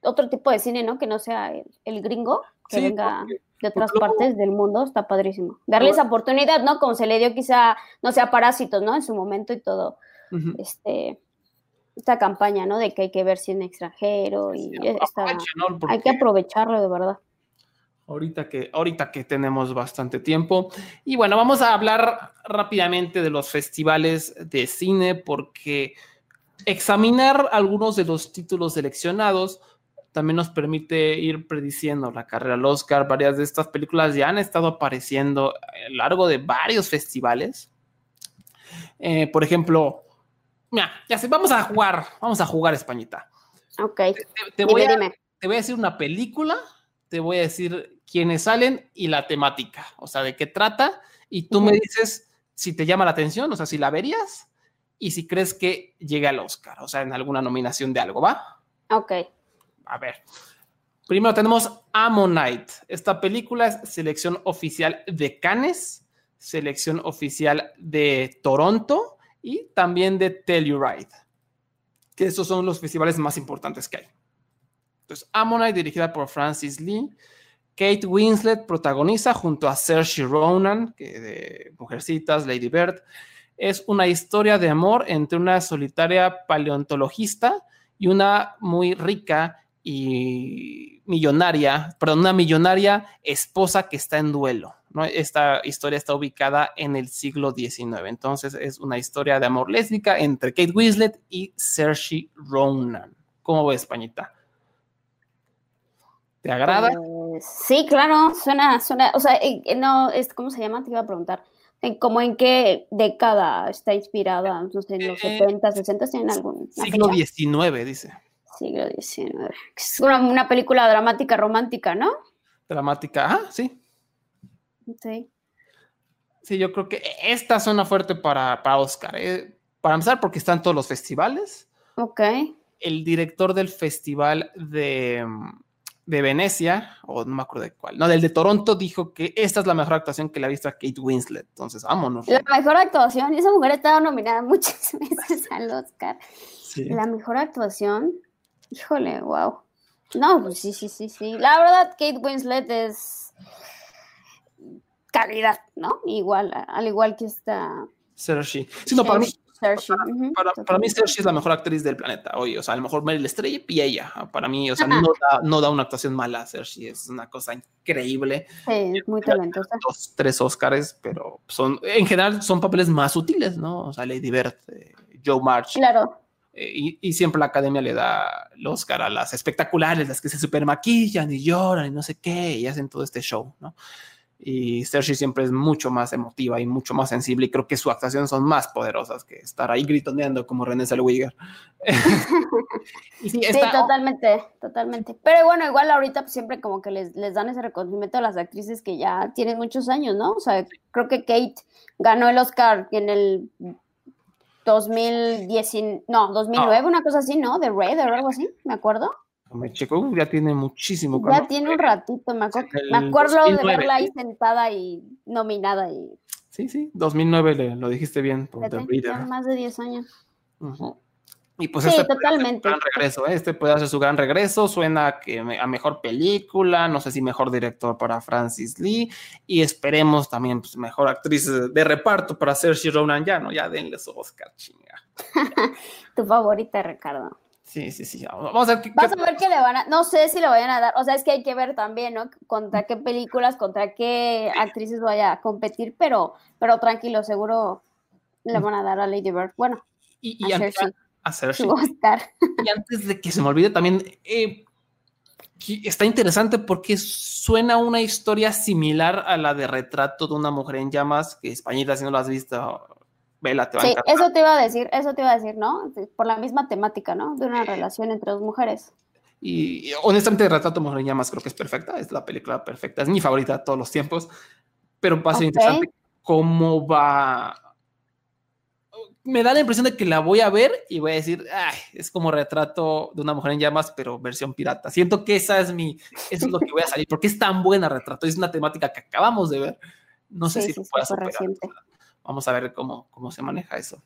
otro tipo de cine, ¿no? Que no sea el, el gringo, que sí, venga porque, de otras porque partes del mundo, está padrísimo. Darle esa oportunidad, ¿no? Como se le dio quizá, no sé, a Parásitos, ¿no? En su momento y todo. Uh -huh. Este esta campaña, ¿no? De que hay que ver cine extranjero y sí, esta, ¿no? hay que aprovecharlo de verdad. ahorita que, ahorita que tenemos bastante tiempo. Y bueno, vamos a hablar rápidamente de los festivales de cine porque examinar algunos de los títulos seleccionados también nos permite ir prediciendo la carrera al Oscar. Varias de estas películas ya han estado apareciendo a lo largo de varios festivales. Eh, por ejemplo, mira, ya sé, vamos a jugar, vamos a jugar Españita. Ok. Te, voy a, te voy a decir una película, te voy a decir quiénes salen y la temática, o sea, de qué trata, y tú me dices si te llama la atención, o sea, si la verías y si crees que llegue al Oscar, o sea, en alguna nominación de algo, ¿va? Ok. A ver. Primero tenemos Ammonite. Esta película es selección oficial de Cannes, selección oficial de Toronto y también de Telluride, que esos son los festivales más importantes que hay. Entonces, Ammonite, dirigida por Francis Lee. Kate Winslet protagoniza junto a Saoirse Ronan, que de Mujercitas, Lady Bird. Es una historia de amor entre una solitaria paleontologista y una muy rica y millonaria, perdón, una millonaria esposa que está en duelo. ¿No? Esta historia está ubicada en el siglo XIX. Entonces es una historia de amor lésbica entre Kate Winslet y Saoirse Ronan. ¿Cómo ves, Pañita? ¿Te agrada? Pues, sí, claro, suena, suena, o sea, eh, eh, no, es, ¿cómo se llama? Te iba a preguntar. En, ¿Cómo en qué década está inspirada? No sé, en los Eh, 70, 60, ¿tienen algún Siglo XIX, dice. Siglo XIX. Es una, una película dramática romántica, ¿no? Dramática. Ah, sí. Sí. Sí, yo creo que esta suena fuerte para, para Oscar. eh. Para empezar, porque están todos los festivales. Ok. El director del festival de, mm, de Venecia, o no me acuerdo de cuál, no, del de Toronto, dijo que esta es la mejor actuación que le ha visto a Kate Winslet. Entonces, vámonos. La mejor actuación, y esa mujer ha estado nominada muchas veces al Oscar. Sí. La mejor actuación, híjole, wow. No, pues sí, sí, sí, sí. La verdad, Kate Winslet es calidad, ¿no? Igual, al igual que esta Saoirse. Sí, no, para mí, Saoirse, ujú, para, para mí. Saoirse es la mejor actriz del planeta hoy. O sea, a lo mejor Meryl Streep y ella. Para mí, o sea, no da, no da una actuación mala. Saoirse es una cosa increíble. Sí, es muy talentosa. dos, tres Oscars, pero son, en general son papeles más sutiles, ¿no? O sea, Lady Bird, eh, Joe March, Claro, eh, y, y siempre la academia le da el Oscar a las espectaculares, las que se super maquillan y lloran y no sé qué, y hacen todo este show, ¿no? Y Saoirse siempre es mucho más emotiva y mucho más sensible, y creo que sus actuaciones son más poderosas que estar ahí gritoneando como René Zellweger. y sí, sí, está- totalmente, totalmente. Pero bueno, igual ahorita pues, siempre como que les, les dan ese reconocimiento a las actrices que ya tienen muchos años, ¿no? O sea, creo que Kate ganó el Oscar en el 2010, no, 2009, una cosa así, ¿no? De Red o algo así, me acuerdo. Me checo, ya tiene muchísimo. Ya tiene un ratito, me, acuerdo- el me acuerdo de 2009, verla ahí sentada y nominada y Sí, sí, 2009 le- lo dijiste bien por The Reader. más de 10 años. Y pues Sí, este puede totalmente. su gran regreso, ¿eh? este puede hacer su gran regreso, suena a que me- a mejor película, no sé si mejor director para Francis Lee, y esperemos también pues, mejor actriz de reparto para Saoirse Ronan, ya, ¿no? Ya denle su Oscar, chinga. Tu favorita, Ricardo. Sí, sí, sí, vamos a ver qué... Vas qué- a ver que le van a, no sé si le vayan a dar, o sea, es que hay que ver también, ¿no? Contra qué películas, contra qué actrices vaya a competir, pero, pero tranquilo, seguro le van a dar a Lady Bird. Bueno, y, y a antes, a. Y antes de que se me olvide también, eh, está interesante porque suena una historia similar a la de Retrato de una mujer en llamas, que Españita, si no la has visto, vela, te va a Sí, encantar. eso te iba a decir, eso te iba a decir, ¿no? Por la misma temática, ¿no? De una relación entre dos mujeres. Y, y honestamente, Retrato de una mujer en llamas creo que es perfecta, es la película perfecta, es mi favorita de todos los tiempos, pero va a ser Ok. interesante cómo va... Me da la impresión de que la voy a ver y voy a decir, Ay, es como retrato de una mujer en llamas, pero versión pirata. Siento que esa es mi, eso es lo que voy a salir, porque es tan buena retrato, es una temática que acabamos de ver. No sé Sí, si sí, lo pueda superar. reciente. Vamos a ver cómo, cómo se maneja eso.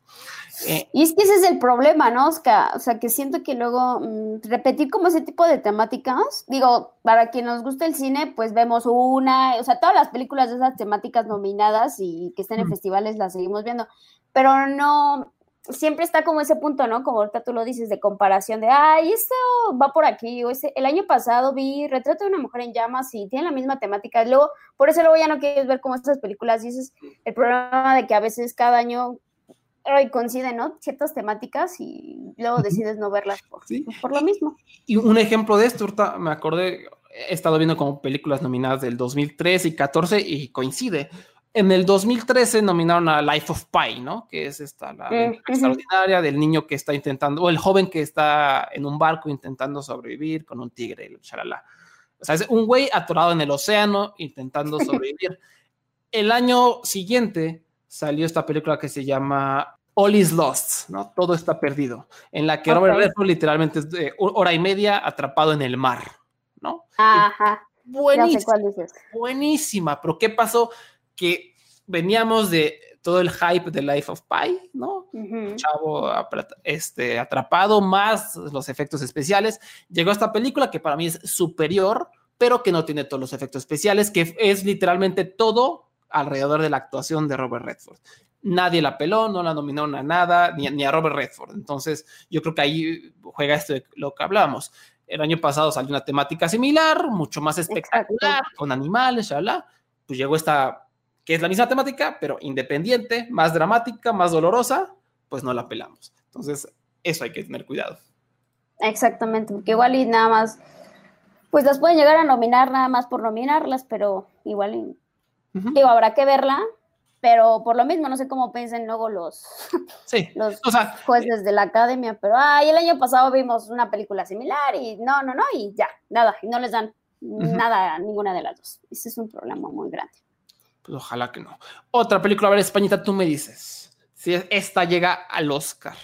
Eh, Y es que ese es el problema, ¿no, Oscar? O sea, que siento que luego mm, repetir como ese tipo de temáticas, digo, para quien nos gusta el cine, pues vemos una, o sea, todas las películas de esas temáticas nominadas y que estén en Mm. festivales las seguimos viendo, pero no, siempre está como ese punto, ¿no? Como ahorita tú lo dices, de comparación de, ay, esto va por aquí, o ese, el año pasado vi Retrato de una mujer en llamas y tiene la misma temática, luego, por eso luego ya no quieres ver como estas películas, y ese es el problema de que a veces cada año ay, coinciden, ¿no? Ciertas temáticas y luego decides no verlas por, Sí. por lo mismo. Y un ejemplo de esto, ahorita me acordé, he estado viendo como películas nominadas del 2013 y 14 y coincide. En el 2013 nominaron a Life of Pi, ¿no? Que es esta, la Mm, aventura ujú. extraordinaria del niño que está intentando, o el joven que está en un barco intentando sobrevivir con un tigre, chalala. O sea, es un güey atorado en el océano intentando sobrevivir. el año siguiente salió esta película que se llama All is Lost, ¿no? Todo está perdido, en la que Robert. Redford literalmente es de hora y media atrapado en el mar, ¿no? Ajá, Buenísima, buenísima, pero ¿qué pasó? Que veníamos de todo el hype de Life of Pi, ¿no? Ujú. chavo apra- este, atrapado, más los efectos especiales. Llegó esta película que para mí es superior, pero que no tiene todos los efectos especiales, que es literalmente todo alrededor de la actuación de Robert Redford. Nadie la peló, no la nominaron a nada, ni, ni a Robert Redford. Entonces, yo creo que ahí juega esto de lo que hablábamos. El año pasado salió una temática similar, mucho más espectacular, con animales, shalala. Pues llegó esta, que es la misma temática, pero independiente, más dramática, más dolorosa, pues no la pelamos. Entonces, eso hay que tener cuidado. Exactamente, porque igual y nada más, pues las pueden llegar a nominar nada más por nominarlas, pero igual y, digo, habrá que verla, pero por lo mismo, no sé cómo piensen luego los, Sí, los o sea, jueces de la academia, pero ay, el año pasado vimos una película similar y no, no, no, y ya, nada, y no les dan nada a ninguna de las dos. Ese es un problema muy grande. Pues ojalá que no. Otra película, a ver, Españita, tú me dices. Si esta llega al Oscar.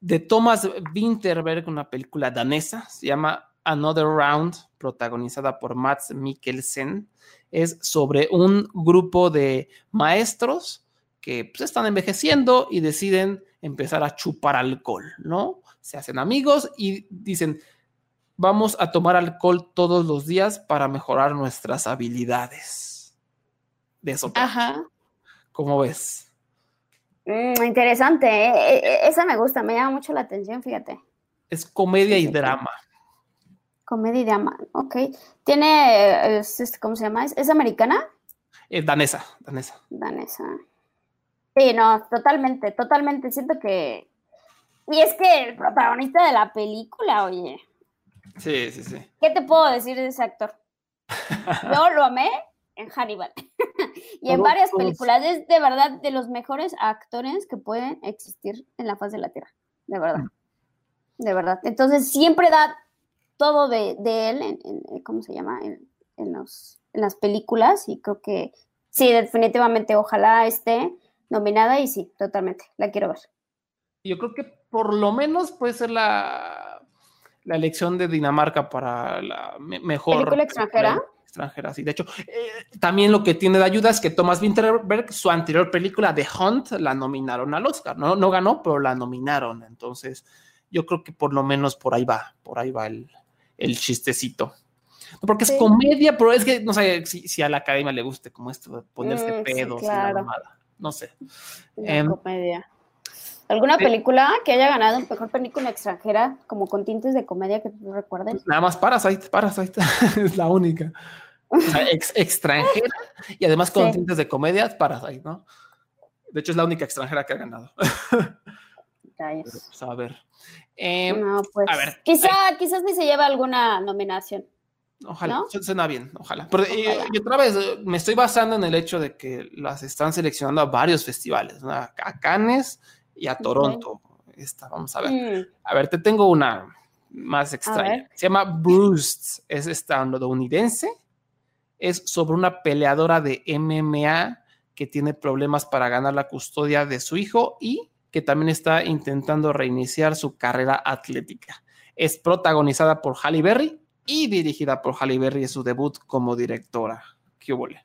De Thomas Winterberg, una película danesa, se llama Another Round, protagonizada por Mats Mikkelsen. Es sobre un grupo de maestros que pues, están envejeciendo y deciden empezar a chupar alcohol, ¿no? Se hacen amigos y dicen, vamos a tomar alcohol todos los días para mejorar nuestras habilidades. De eso. trata. Ajá. ¿Cómo ves? Mm, interesante, ¿eh? E- e- esa me gusta, me llama mucho la atención, fíjate. Es comedia Sí, y drama. Comedia y drama, ok. Tiene, es- es- ¿cómo se llama? ¿Es, es americana? Es danesa, danesa. Danesa. Sí, no, totalmente, totalmente. Siento que. Y es que el protagonista de la película, oye, Sí, sí, sí. ¿qué te puedo decir de ese actor? Yo lo amé en Hannibal. Y en varias películas. Es de verdad de los mejores actores que pueden existir en la faz de la Tierra. De verdad. De verdad. Entonces siempre da todo de, de él, en, en- ¿cómo se llama? En, en los, en las películas. Y creo que sí, definitivamente, ojalá esté nominada y sí, totalmente. La quiero ver. Yo creo que por lo menos puede ser la, la elección de Dinamarca para la me- mejor ¿Película extranjera? Sí. De hecho, eh, también lo que tiene de ayuda es que Thomas Winterberg, su anterior película The Hunt, la nominaron al Oscar. No, no ganó, pero la nominaron. Entonces, yo creo que por lo menos por ahí va, por ahí va el, el chistecito. Porque es Sí. comedia, pero es que no sé si, si a la academia le guste como esto de ponerse Mm, sí, pedos y la claro. mamada. No sé. Em, comedia. ¿Alguna sí. película que haya ganado mejor película extranjera, como con tintes de comedia que tú recuerdes? Nada más Parasite, Parasite es la única. O sea, ex- extranjera y además con Sí. tintes de comedia, Parasite, ¿no? De hecho, es la única extranjera que ha ganado. Pues, a ver. Eh, No, pues. a ver, quizá, quizás ni se lleva alguna nominación. Ojalá, ¿no? su- suena bien, ojalá. Pero, eh, y otra vez, me estoy basando en el hecho de que las están seleccionando a varios festivales, ¿no? a Cannes y a Toronto. Esta, vamos a ver. Mm, A ver, te tengo una más extraña. Se llama Bruised, es estadounidense. Es sobre una peleadora de MMA que tiene problemas para ganar la custodia de su hijo y que también está intentando reiniciar su carrera atlética. Es protagonizada por Halle Berry y dirigida por Halle Berry en su debut como directora. ¿Qué uy.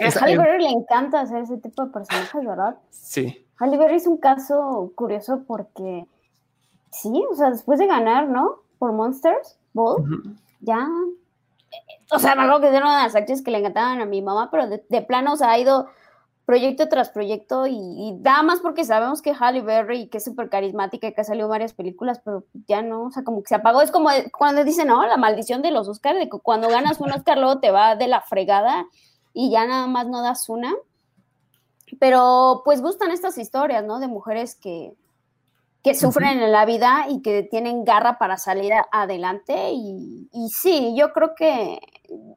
A Halle Berry le encanta hacer ese tipo de personajes, ¿verdad? Sí, Halle Berry es un caso curioso porque, sí, o sea, después de ganar, ¿no? Por Monsters Ball, ya. o sea, me acuerdo que eran unas actrices que le encantaban a mi mamá, pero de, de plano, o sea, ha ido proyecto tras proyecto y, y nada más porque sabemos que Halle Berry, que es súper carismática y que ha salido varias películas, pero ya no, o sea, como que se apagó. Es como cuando dicen, no, la maldición de los Oscars, de que cuando ganas un Oscar luego te va de la fregada y ya nada más no das una. Pero pues gustan estas historias, ¿no? De mujeres que, que sufren en la vida y que tienen garra para salir adelante. Y, y, sí, yo creo que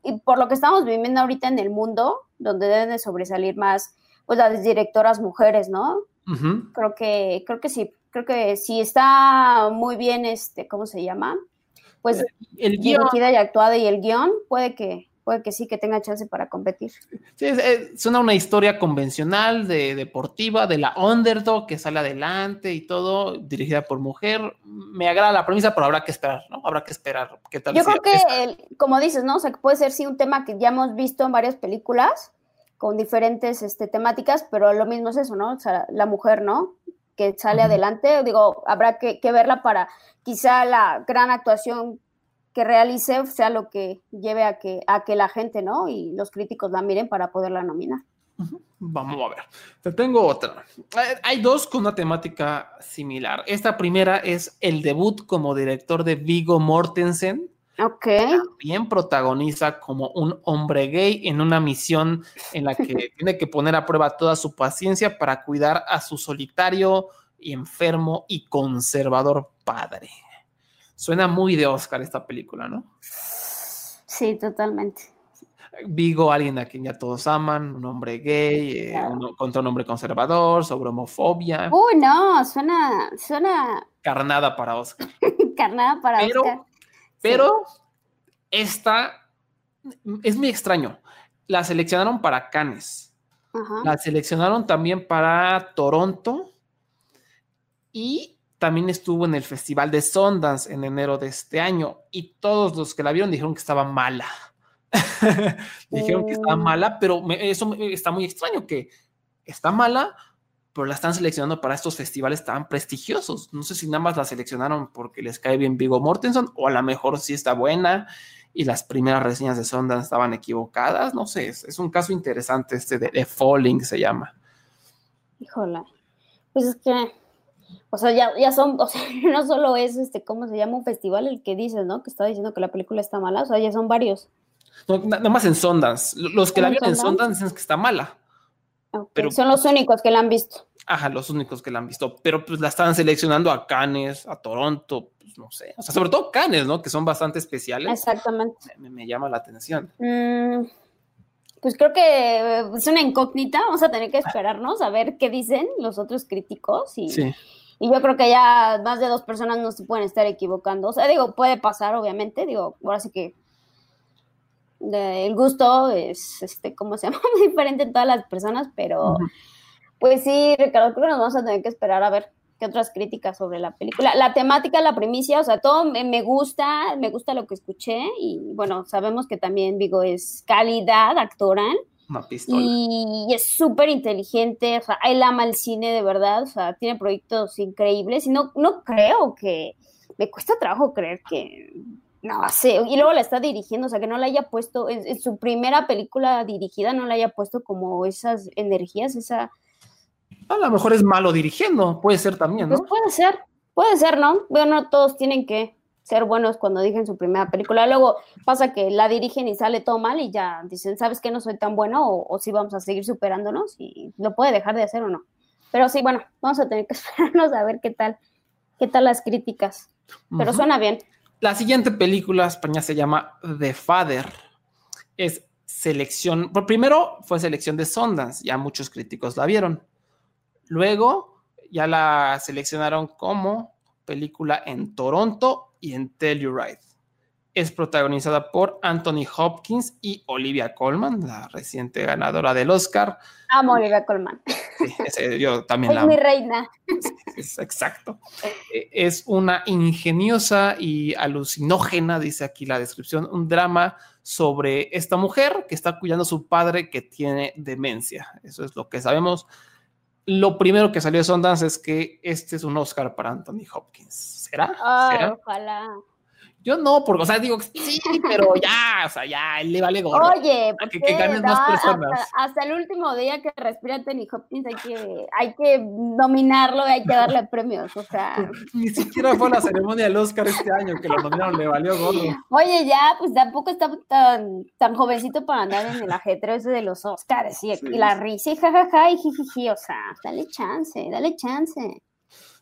y por lo que estamos viviendo ahorita en el mundo, donde deben de sobresalir más pues las directoras mujeres, ¿no? Uh -huh. Creo que, creo que sí, creo que sí está muy bien, este, ¿cómo se llama? Pues el guion. dirigida y actuada y el guion puede que, puede que sí, que tenga chance para competir. Sí, es, es, suena una historia convencional, de, deportiva, de la underdog que sale adelante y todo, dirigida por mujer. Me agrada la premisa, pero habrá que esperar, ¿no? Habrá que esperar qué tal Yo creo que, el, como dices, ¿no? O sea, que puede ser sí un tema que ya hemos visto en varias películas con diferentes este, temáticas, pero lo mismo es eso, ¿no? O sea, la mujer, ¿no? Que sale uh -huh. adelante, digo, habrá que, que verla para quizá la gran actuación que realice sea lo que lleve a que, a que la gente, ¿no? Y los críticos la miren para poderla nominar. Vamos a ver. Te tengo otra. Hay dos con una temática similar. Esta primera es el debut como director de Vigo Mortensen. Ok. También protagoniza como un hombre gay en una misión en la que tiene que poner a prueba toda su paciencia para cuidar a su solitario y enfermo y conservador padre. Suena muy de Oscar esta película, ¿no? Sí, totalmente. Vigo, alguien a quien ya todos aman, un hombre gay, eh, un, contra un hombre conservador, sobre homofobia. Uy, no, suena, suena. Carnada para Oscar. Carnada para pero, Oscar. Pero sí. esta es muy extraño. La seleccionaron para Cannes. Ajá. La seleccionaron también para Toronto. Y también estuvo en el Festival de Sundance en enero de este año y todos los que la vieron dijeron que estaba mala. dijeron que estaba mala, pero me, eso está muy extraño, que está mala, pero la están seleccionando para estos festivales tan prestigiosos. No sé si nada más la seleccionaron porque les cae bien Vigo Mortensen o a lo mejor sí está buena y las primeras reseñas de Sundance estaban equivocadas. No sé, es, es un caso interesante este de, de Falling se llama. Híjola. Pues es que o sea, ya, ya son, o sea, no solo es este, ¿cómo se llama? Un festival el que dices, ¿no? Que está diciendo que la película está mala, o sea, ya son varios. No, nada más en Sundance. Los que la vieron en Sundance dicen que está mala. Okay. Pero, son los únicos que la han visto. Ajá, los únicos que la han visto. Pero pues la estaban seleccionando a Cannes, a Toronto, pues no sé. O sea, sobre todo Cannes, ¿no? Que son bastante especiales. Exactamente. Me, me llama la atención. Mm, pues creo que es una incógnita. Vamos a tener que esperarnos a ver qué dicen los otros críticos. Y, sí. y yo creo que ya más de dos personas no se pueden estar equivocando. O sea, digo, puede pasar, obviamente. Digo, ahora sí que el gusto es, este, ¿cómo se llama? Muy diferente en todas las personas, pero uh -huh. pues sí, Ricardo, creo que nos vamos a tener que esperar a ver qué otras críticas sobre la película. La temática, la primicia, o sea, todo me, me gusta, me gusta lo que escuché y bueno, sabemos que también, digo, es calidad actoral. Una pistola. Y, es súper inteligente, o sea, él ama el cine de verdad, o sea, tiene proyectos increíbles y no, no creo que, me cuesta trabajo creer que no sé, y luego la está dirigiendo, o sea, que no la haya puesto, en, en, su primera película dirigida no la haya puesto como esas energías, esa... A lo mejor es malo dirigiendo, puede ser también, ¿no? Pues puede ser, puede ser, ¿no? Bueno, todos tienen que ser buenos cuando dirigen su primera película, luego pasa que la dirigen y sale todo mal y ya dicen, ¿sabes que no soy tan bueno? O, o si vamos a seguir superándonos y lo puede dejar de hacer o no. Pero sí, bueno, vamos a tener que esperarnos a ver qué tal, qué tal las críticas. Pero uh -huh. suena bien. La siguiente película española se llama The Father. Es selección, por primero fue selección de Sundance, ya muchos críticos la vieron. Luego ya la seleccionaron como película en Toronto y en Telluride. Es protagonizada por Anthony Hopkins y Olivia Colman, la reciente ganadora del Oscar. Amo a Olivia Colman. Sí, ese, yo también es la amo. mi reina. Es, es, exacto. Es una ingeniosa y alucinógena, dice aquí la descripción, un drama sobre esta mujer que está cuidando a su padre que tiene demencia. Eso es lo que sabemos. Lo primero que salió de Sundance es que este es un Oscar para Anthony Hopkins. ¿Será? Oh, ¿Será? Ojalá. Yo no, porque, o sea, digo, sí, pero ya, o sea, ya, él le vale gorro. Oye, ¿por que- qué? que ganen más No, personas. Hasta, hasta el último día que respira Anthony Hopkins hay que, hay que nominarlo, hay que darle premios, o sea... Ni siquiera fue la ceremonia del Oscar este año que lo nominaron, le valió gorro. Oye, ya, pues tampoco está tan, tan jovencito para andar en el ajetreo ese de los Oscars y, y la risa y jajaja y jijiji, o sea, dale chance, dale chance.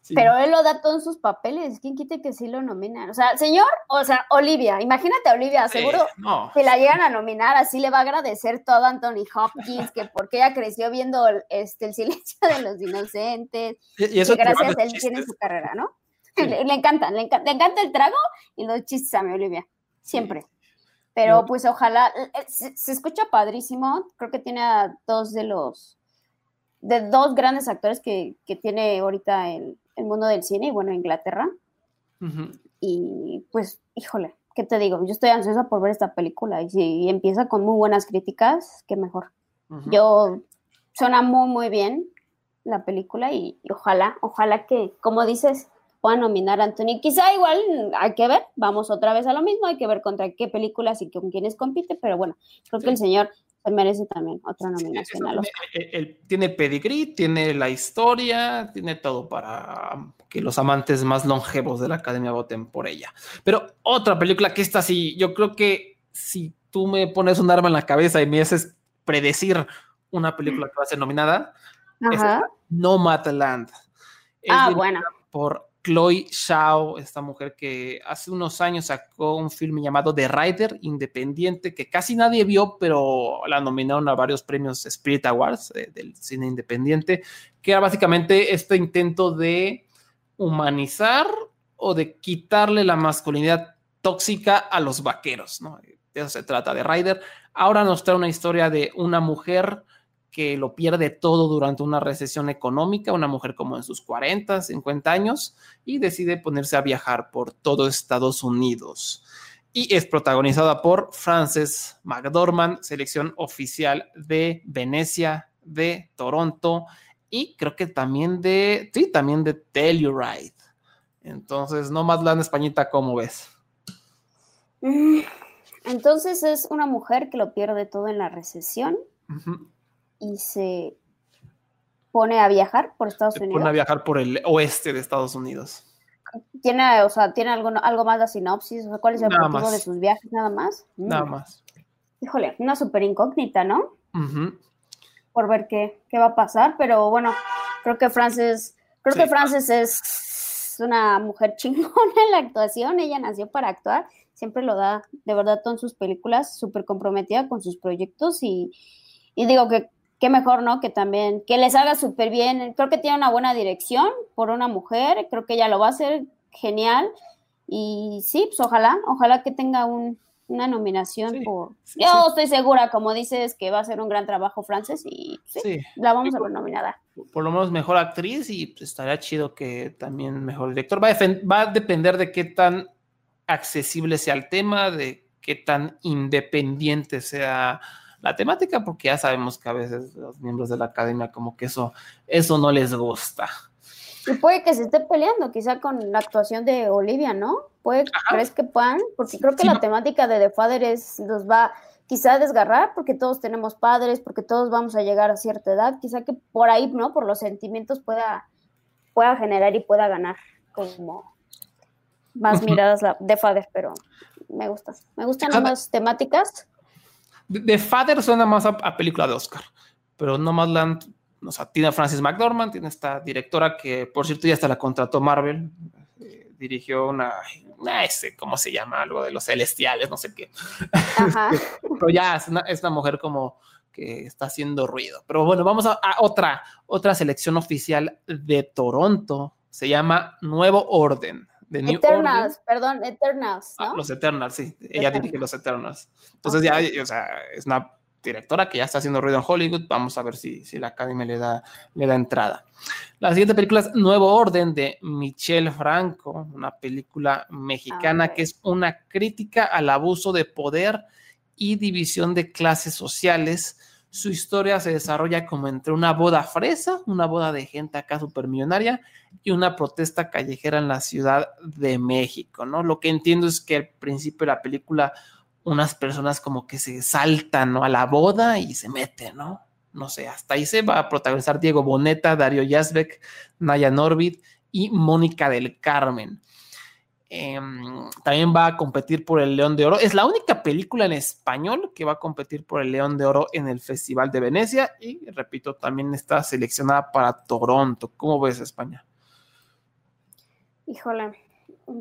Sí. Pero él lo da todos sus papeles, ¿quién quita que sí lo nominan? O sea, señor, o sea, Olivia, imagínate a Olivia, seguro no. si la llegan a nominar, así le va a agradecer todo a Anthony Hopkins, que porque ella creció viendo este, el silencio de los inocentes, Y, y eso que gracias a él tiene su carrera, ¿no? Sí. Le, le encanta, le encanta, le encanta el trago y los chistes a mi Olivia, siempre. Pero pues ojalá, eh, eh, se, se escucha padrísimo, creo que tiene a dos de los, de dos grandes actores que, que tiene ahorita el, el mundo del cine y bueno, Inglaterra. Y pues, híjole, ¿qué te digo? Yo estoy ansiosa por ver esta película y si empieza con muy buenas críticas, qué mejor. Yo suena muy, muy bien la película y, y ojalá, ojalá que, como dices, puedan nominar a Anthony. Quizá igual hay que ver, vamos otra vez a lo mismo, hay que ver contra qué películas y con quiénes compite, pero bueno, creo que el señor merece también otra nominación al Tiene- Oscar. él- él tiene pedigrí, tiene la historia, tiene todo para que los amantes más longevos de la academia voten por ella. Pero otra película que esta sí, yo creo que si tú me pones un arma en la cabeza y me haces predecir una película que va a ser nominada, es. Es Ah, bueno. Por Chloe Zhao, esta mujer que hace unos años sacó un filme llamado The Rider, independiente, que casi nadie vio, pero la nominaron a varios premios Spirit Awards eh, del cine independiente, que era básicamente este intento de humanizar o de quitarle la masculinidad tóxica a los vaqueros, ¿no? De eso se trata de Rider. Ahora nos trae una historia de una mujer que lo pierde todo durante una recesión económica, una mujer como en sus 40, 50 años, y decide ponerse a viajar por todo Estados Unidos. Y es protagonizada por Frances McDormand, selección oficial de Venecia, de Toronto, y creo que también de, sí, también de Telluride. Entonces, no más la en Españita, ¿cómo ves? Mm, Entonces es una mujer que lo pierde todo en la recesión Ujú. Y se pone a viajar por Estados Se Unidos. pone a viajar por el oeste de Estados Unidos. ¿Tiene, o sea, ¿tiene algo, algo más de sinopsis? O sea, ¿Cuál es el Nada más. de sus viajes? Nada más. Mm, Nada más. Híjole, una súper incógnita, ¿no? Por ver qué, qué va a pasar, pero bueno, creo que Frances, creo Sí. que Frances es una mujer chingona en la actuación, ella nació para actuar, siempre lo da de verdad todo en sus películas, súper comprometida con sus proyectos y, y digo que qué mejor, ¿no? Que también, que les haga súper bien, creo que tiene una buena dirección por una mujer, creo que ella lo va a hacer genial y sí, pues ojalá, ojalá que tenga un, una nominación Sí, por... sí, Yo sí. estoy segura, como dices, que va a ser un gran trabajo Frances y la vamos a ver nominada. por lo menos mejor actriz y pues, estaría chido que también mejor director. Va a, va a depender de qué tan accesible sea el tema, de qué tan independiente sea la temática, porque ya sabemos que a veces los miembros de la academia como que eso, eso no les gusta. Y puede que se esté peleando, quizá con la actuación de Olivia, ¿no? Puede, ¿crees que puedan? Porque creo que Sí, la no- temática de The Father es, nos va quizá a desgarrar, porque todos tenemos padres, porque todos vamos a llegar a cierta edad, quizá que por ahí, ¿no? Por los sentimientos pueda, pueda generar y pueda ganar como más miradas la, The Father, pero me gusta. Me gustan ambas temáticas. The The Father suena más a, a película de Oscar, pero Nomadland, o sea, tiene a Francis McDormand, tiene esta directora que, por cierto, ya hasta la contrató Marvel, eh, dirigió una, una ese, ¿cómo se llama? Algo de los celestiales, no sé qué. Ajá. Pero ya es una, es una mujer como que está haciendo ruido. Pero bueno, vamos a, a otra, otra selección oficial de Toronto. Se llama Nuevo Orden. The New Eternals, Order. perdón, Eternals, Ah, ¿no? los Eternals, sí. Ella dirige los Eternals. Entonces ya, o sea, es una directora que ya está haciendo ruido en Hollywood. Vamos a ver si, si la Academia le da, le da entrada. La siguiente película es Nuevo Orden de Michelle Franco, una película mexicana Ah, que es una crítica al abuso de poder y división de clases sociales su historia se desarrolla como entre una boda fresa, una boda de gente acá supermillonaria y una protesta callejera en la Ciudad de México, ¿no? Lo que entiendo es que al principio de la película unas personas como que se saltan a la boda y se meten, ¿no? No sé, hasta ahí se va a protagonizar Diego Boneta, Dario Yazbek, Naya Norbit y Mónica del Carmen. Em, también va a competir por el León de Oro. Es la única película en español que va a competir por el León de Oro en el Festival de Venecia y, repito, también está seleccionada para Toronto. ¿Cómo ves España? Híjole,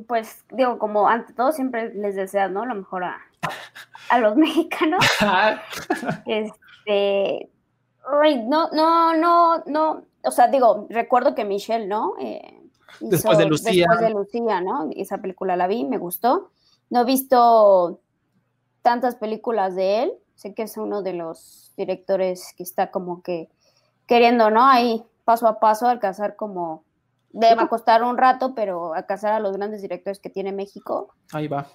pues digo, como ante todo siempre les deseas, ¿no? Lo mejor a, a los mexicanos. este, no, no, no, no, o sea, digo, recuerdo que Michelle, ¿no? Eh, después de Lucía. Después de Lucía, ¿no? Esa película la vi, me gustó. No he visto tantas películas de él. Sé que es uno de los directores que está como que queriendo, ¿no? Ahí paso a paso alcanzar como debe costar un rato, pero alcanzar a los grandes directores que tiene México. Ahí va.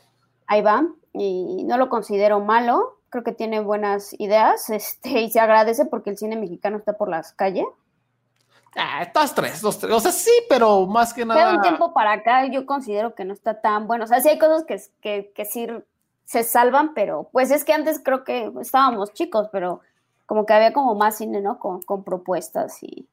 Ahí va. Y no lo considero malo. Creo que tiene buenas ideas. Este, y se agradece porque el cine mexicano está por las calles. Ah, todas tres, dos, tres. O sea, sí, pero más que nada. De un tiempo para acá yo considero que no está tan bueno. O sea, sí hay cosas que, que, que sí se salvan, pero pues es que antes creo que estábamos chicos, pero como que había como más cine, ¿no? Con, con propuestas y.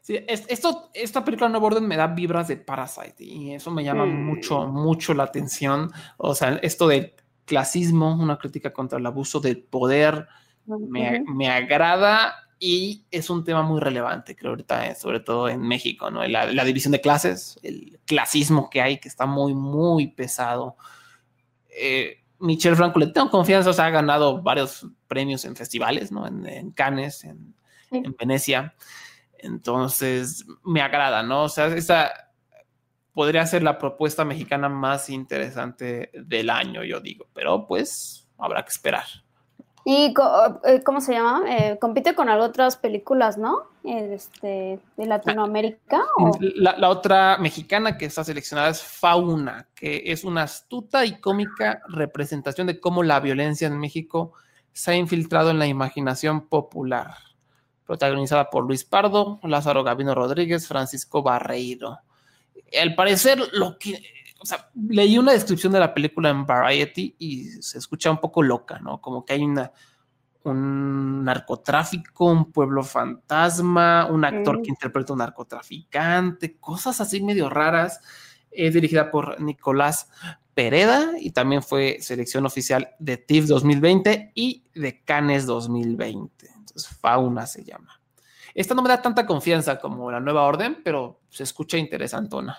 Sí, esto, esta película Nuevo Orden me da vibras de Parasite y eso me llama mm. mucho, mucho la atención. O sea, esto de clasismo, una crítica contra el abuso de poder, me, me agrada y es un tema muy relevante, creo ahorita, eh, sobre todo en México, ¿no? La, la, división de clases, el clasismo que hay, que está muy, muy pesado. Eh, Michelle Franco, le tengo confianza, o sea, ha ganado varios premios en festivales, ¿no? En, en Cannes, en, sí. en, Venecia. Entonces, me agrada, ¿no? O sea, esa podría ser la propuesta mexicana más interesante del año, yo digo, pero pues habrá que esperar. ¿Y eh, cómo se llama? Eh, compite con otras películas, ¿no? Este, de Latinoamérica. La, la, otra mexicana que está seleccionada es Fauna, que es una astuta y cómica representación de cómo la violencia en México se ha infiltrado en la imaginación popular. Protagonizada por Luis Pardo, Lázaro Gavino Rodríguez, Francisco Barreiro. Al parecer, lo que o sea, leí una descripción de la película en Variety y se escucha un poco loca, ¿no? Como que hay una, un narcotráfico, un pueblo fantasma, un actor mm. que interpreta un narcotraficante, cosas así medio raras. Es dirigida por Nicolás Pereda y también fue selección oficial de TIFF 2020 y de Cannes 2020. Entonces, Fauna se llama. Esta no me da tanta confianza como la nueva orden, pero se escucha interesantona.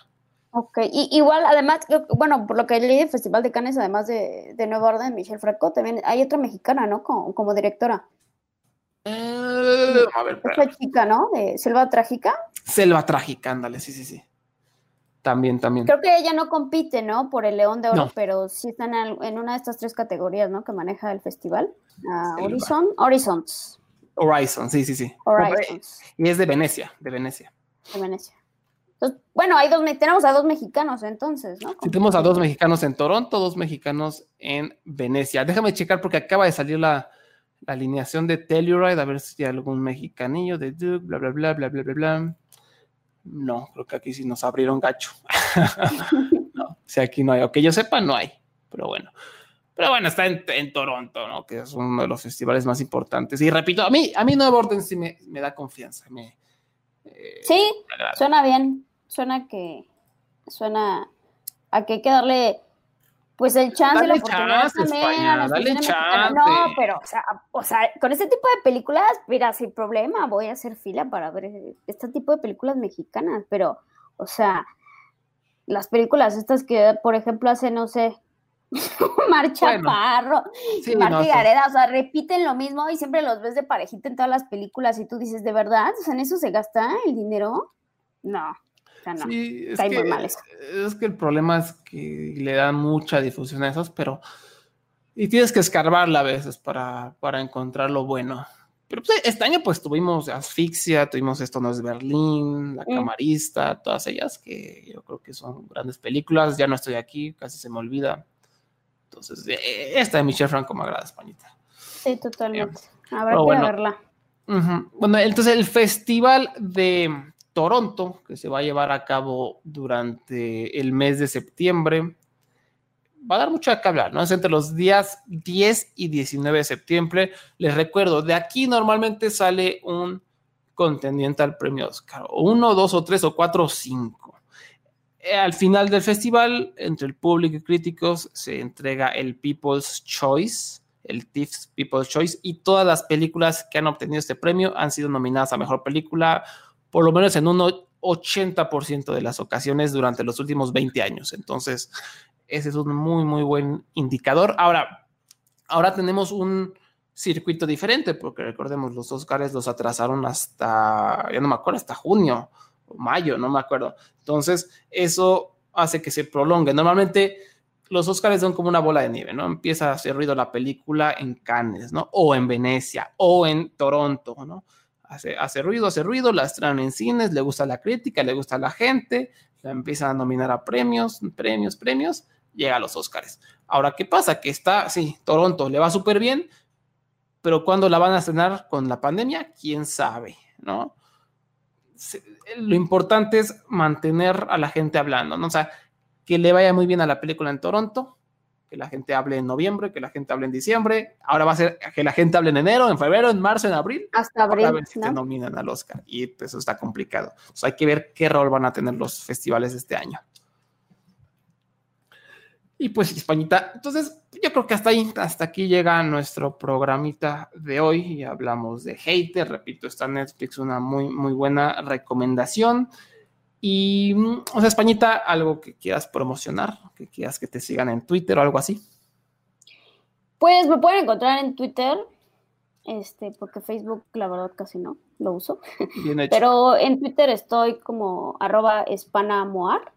Ok, y igual, además, bueno, por lo que leí del Festival de Cannes, además de, de Nueva Orden, Michelle Franco, también hay otra mexicana, ¿no? Como, como directora. Eh, a ver, Esta chica, ¿no? De Selva Trágica. Selva Trágica, ándale, sí, sí, sí. También, también. Creo que ella no compite, ¿no? Por el León de Oro, no. pero sí está en, en, una de estas tres categorías, ¿no? Que maneja el festival. Uh, Horizon, Horizons. Horizon, sí, sí, sí. Horizons. Y es de Venecia, de Venecia. De Venecia. Entonces, bueno, hay dos, tenemos a dos mexicanos entonces, ¿no? Sí, tenemos a dos mexicanos en Toronto, dos mexicanos en Venecia. Déjame checar porque acaba de salir la, la alineación de Telluride, a ver si hay algún mexicanillo de Duke, bla, bla, bla, bla, bla, bla, bla. No, creo que aquí sí nos abrieron gacho. no, si aquí no hay, o que yo sepa, no hay, pero bueno. Pero bueno, está en, en, Toronto, ¿no? Que es uno de los festivales más importantes. Y repito, a mí, a mí Nuevo Orden sí me, me da confianza. Me, eh, sí, suena bien. Suena que. Suena a que hay que darle. Pues el chance, dale la oportunidad chance, también. España, a dale chance. No, pero, o sea, o sea, con este tipo de películas, mira, sin problema, voy a hacer fila para ver este tipo de películas mexicanas. Pero, o sea, las películas estas que, por ejemplo, hace, no sé, Mar Chaparro, bueno, sí, Marta no, Gareda, o sea, repiten lo mismo y siempre los ves de parejita en todas las películas y tú dices, ¿de verdad? O sea, ¿en eso se gasta el dinero? No, o sea, no, Sí, es está que, muy mal eso. es que el problema es que le dan mucha difusión a esos, pero. Y tienes que escarbarla a veces para, para encontrar lo bueno. Pero pues, este año, pues tuvimos Asfixia, tuvimos Esto no es Berlín, La Mm. Camarista, todas ellas que yo creo que son grandes películas. Ya no estoy aquí, casi se me olvida. Entonces, eh, esta de Michelle Franco me agrada, Españita. Sí, totalmente. Habrá que bueno. verla. Bueno, entonces el Festival de Toronto, que se va a llevar a cabo durante el mes de septiembre, va a dar mucho qué hablar, ¿no? Es entre los días 10 y 19 de septiembre. Les recuerdo, de aquí normalmente sale un contendiente al premio Oscar, o uno, dos o tres o cuatro o cinco. Eh, Al final del festival, entre el público y críticos, se entrega el People's Choice, el TIFF People's Choice, y todas las películas que han obtenido este premio han sido nominadas a Mejor Película, por lo menos en un o- 80% de las ocasiones durante los últimos 20 años. Entonces, ese es un muy, muy buen indicador. Ahora, ahora tenemos un circuito diferente, porque recordemos, los Oscars los atrasaron hasta, ya no me acuerdo, hasta junio mayo, no me acuerdo. Entonces, eso hace que se prolongue. Normalmente los Oscars son como una bola de nieve, ¿no? Empieza a hacer ruido la película en Cannes, ¿no? O en Venecia, o en Toronto, ¿no? Hace, hace ruido, hace ruido, la estrenan en cines, le gusta la crítica, le gusta la gente, la empiezan a nominar a premios, premios, premios, llega a los Oscars. Ahora, ¿qué pasa? Que está, sí, Toronto le va súper bien, pero cuando la van a estrenar con la pandemia, quién sabe, ¿no? Se- Lo importante es mantener a la gente hablando, ¿no? O sea, que le vaya muy bien a la película en Toronto, que la gente hable en noviembre, que la gente hable en diciembre, ahora va a ser que la gente hable en enero, en febrero, en marzo, en abril, Hasta a abril, ver si te ¿no? nominan al Oscar. Y pues eso está complicado. Entonces hay que ver qué rol van a tener los festivales este año. Y pues, Españita, entonces yo creo que hasta ahí, hasta aquí llega nuestro programita de hoy y hablamos de Hater. Repito, está en Netflix una muy, muy buena recomendación. Y, o sea, Españita, algo que quieras promocionar, que quieras que te sigan en Twitter o algo así. Pues me pueden encontrar en Twitter, este, porque Facebook, la verdad, casi no lo uso. Bien hecho. Pero en Twitter estoy como arroba espanamoar.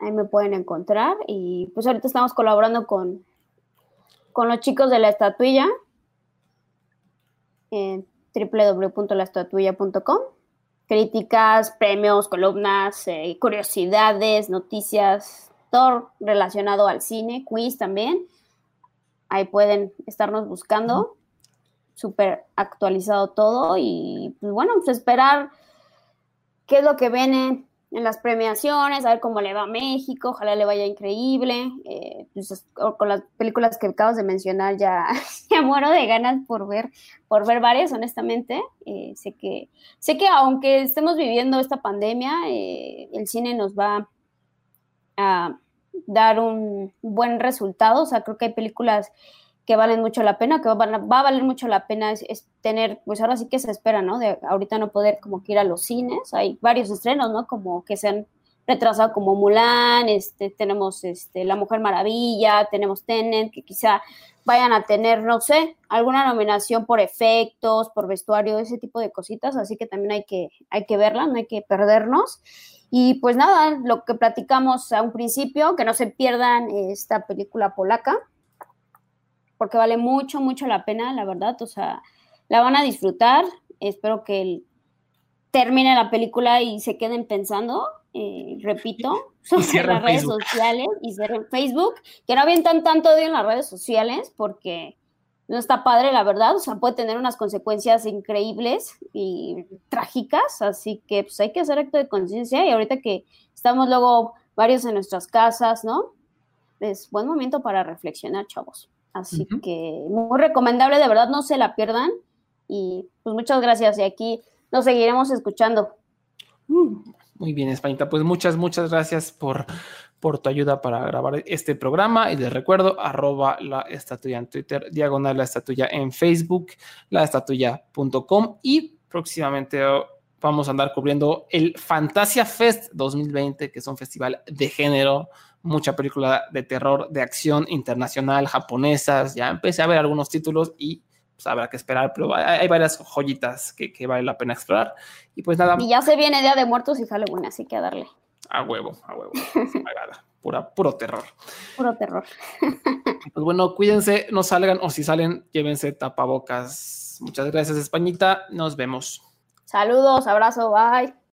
Ahí me pueden encontrar. Y pues ahorita estamos colaborando con, con los chicos de la estatuilla en www.laestatuilla.com. Críticas, premios, columnas, eh, curiosidades, noticias, todo relacionado al cine, quiz también. Ahí pueden estarnos buscando. Súper actualizado todo. Y pues bueno, pues esperar qué es lo que viene en las premiaciones, a ver cómo le va a México, ojalá le vaya increíble. Eh, pues, con las películas que acabas de mencionar ya, ya muero de ganas por ver, por ver varias, honestamente. Eh, sé que, sé que aunque estemos viviendo esta pandemia, eh, el cine nos va a dar un buen resultado. O sea, creo que hay películas que valen mucho la pena, que va a valer mucho la pena es, es tener, pues ahora sí que se espera, ¿no? De ahorita no poder como que ir a los cines, hay varios estrenos, ¿no? Como que se han retrasado como Mulan, este, tenemos este, La Mujer Maravilla, tenemos Tenet, que quizá vayan a tener, no sé, alguna nominación por efectos, por vestuario, ese tipo de cositas, así que también hay que, hay que verla, no hay que perdernos. Y pues nada, lo que platicamos a un principio, que no se pierdan esta película polaca, porque vale mucho, mucho la pena, la verdad. O sea, la van a disfrutar. Espero que termine la película y se queden pensando, eh, repito, sobre las redes Facebook. sociales y cierren Facebook, que no avientan tanto odio en las redes sociales, porque no está padre, la verdad. O sea, puede tener unas consecuencias increíbles y trágicas, así que pues hay que hacer acto de conciencia y ahorita que estamos luego varios en nuestras casas, ¿no? Es buen momento para reflexionar, chavos. Así que muy recomendable, de verdad, no se la pierdan. Y pues muchas gracias. Y aquí nos seguiremos escuchando. Uh, muy bien, Españita. Pues muchas, muchas gracias por, por tu ayuda para grabar este programa. Y les recuerdo, arroba la estatuya en Twitter, diagonal la estatuya en Facebook, laestatuya.com y próximamente vamos a andar cubriendo el Fantasia Fest 2020, que es un festival de género, mucha película de terror, de acción internacional, japonesas. Ya empecé a ver algunos títulos y pues habrá que esperar, pero hay, varias joyitas que, que vale la pena explorar. Y pues nada, Y ya se viene Día de Muertos y Halloween, así que a darle. a huevo, a huevo. Pura, puro terror. Puro terror. Pues bueno, cuídense, no salgan o si salen, llévense tapabocas. Muchas gracias, Españita. Nos vemos. Saludos, abrazo, bye.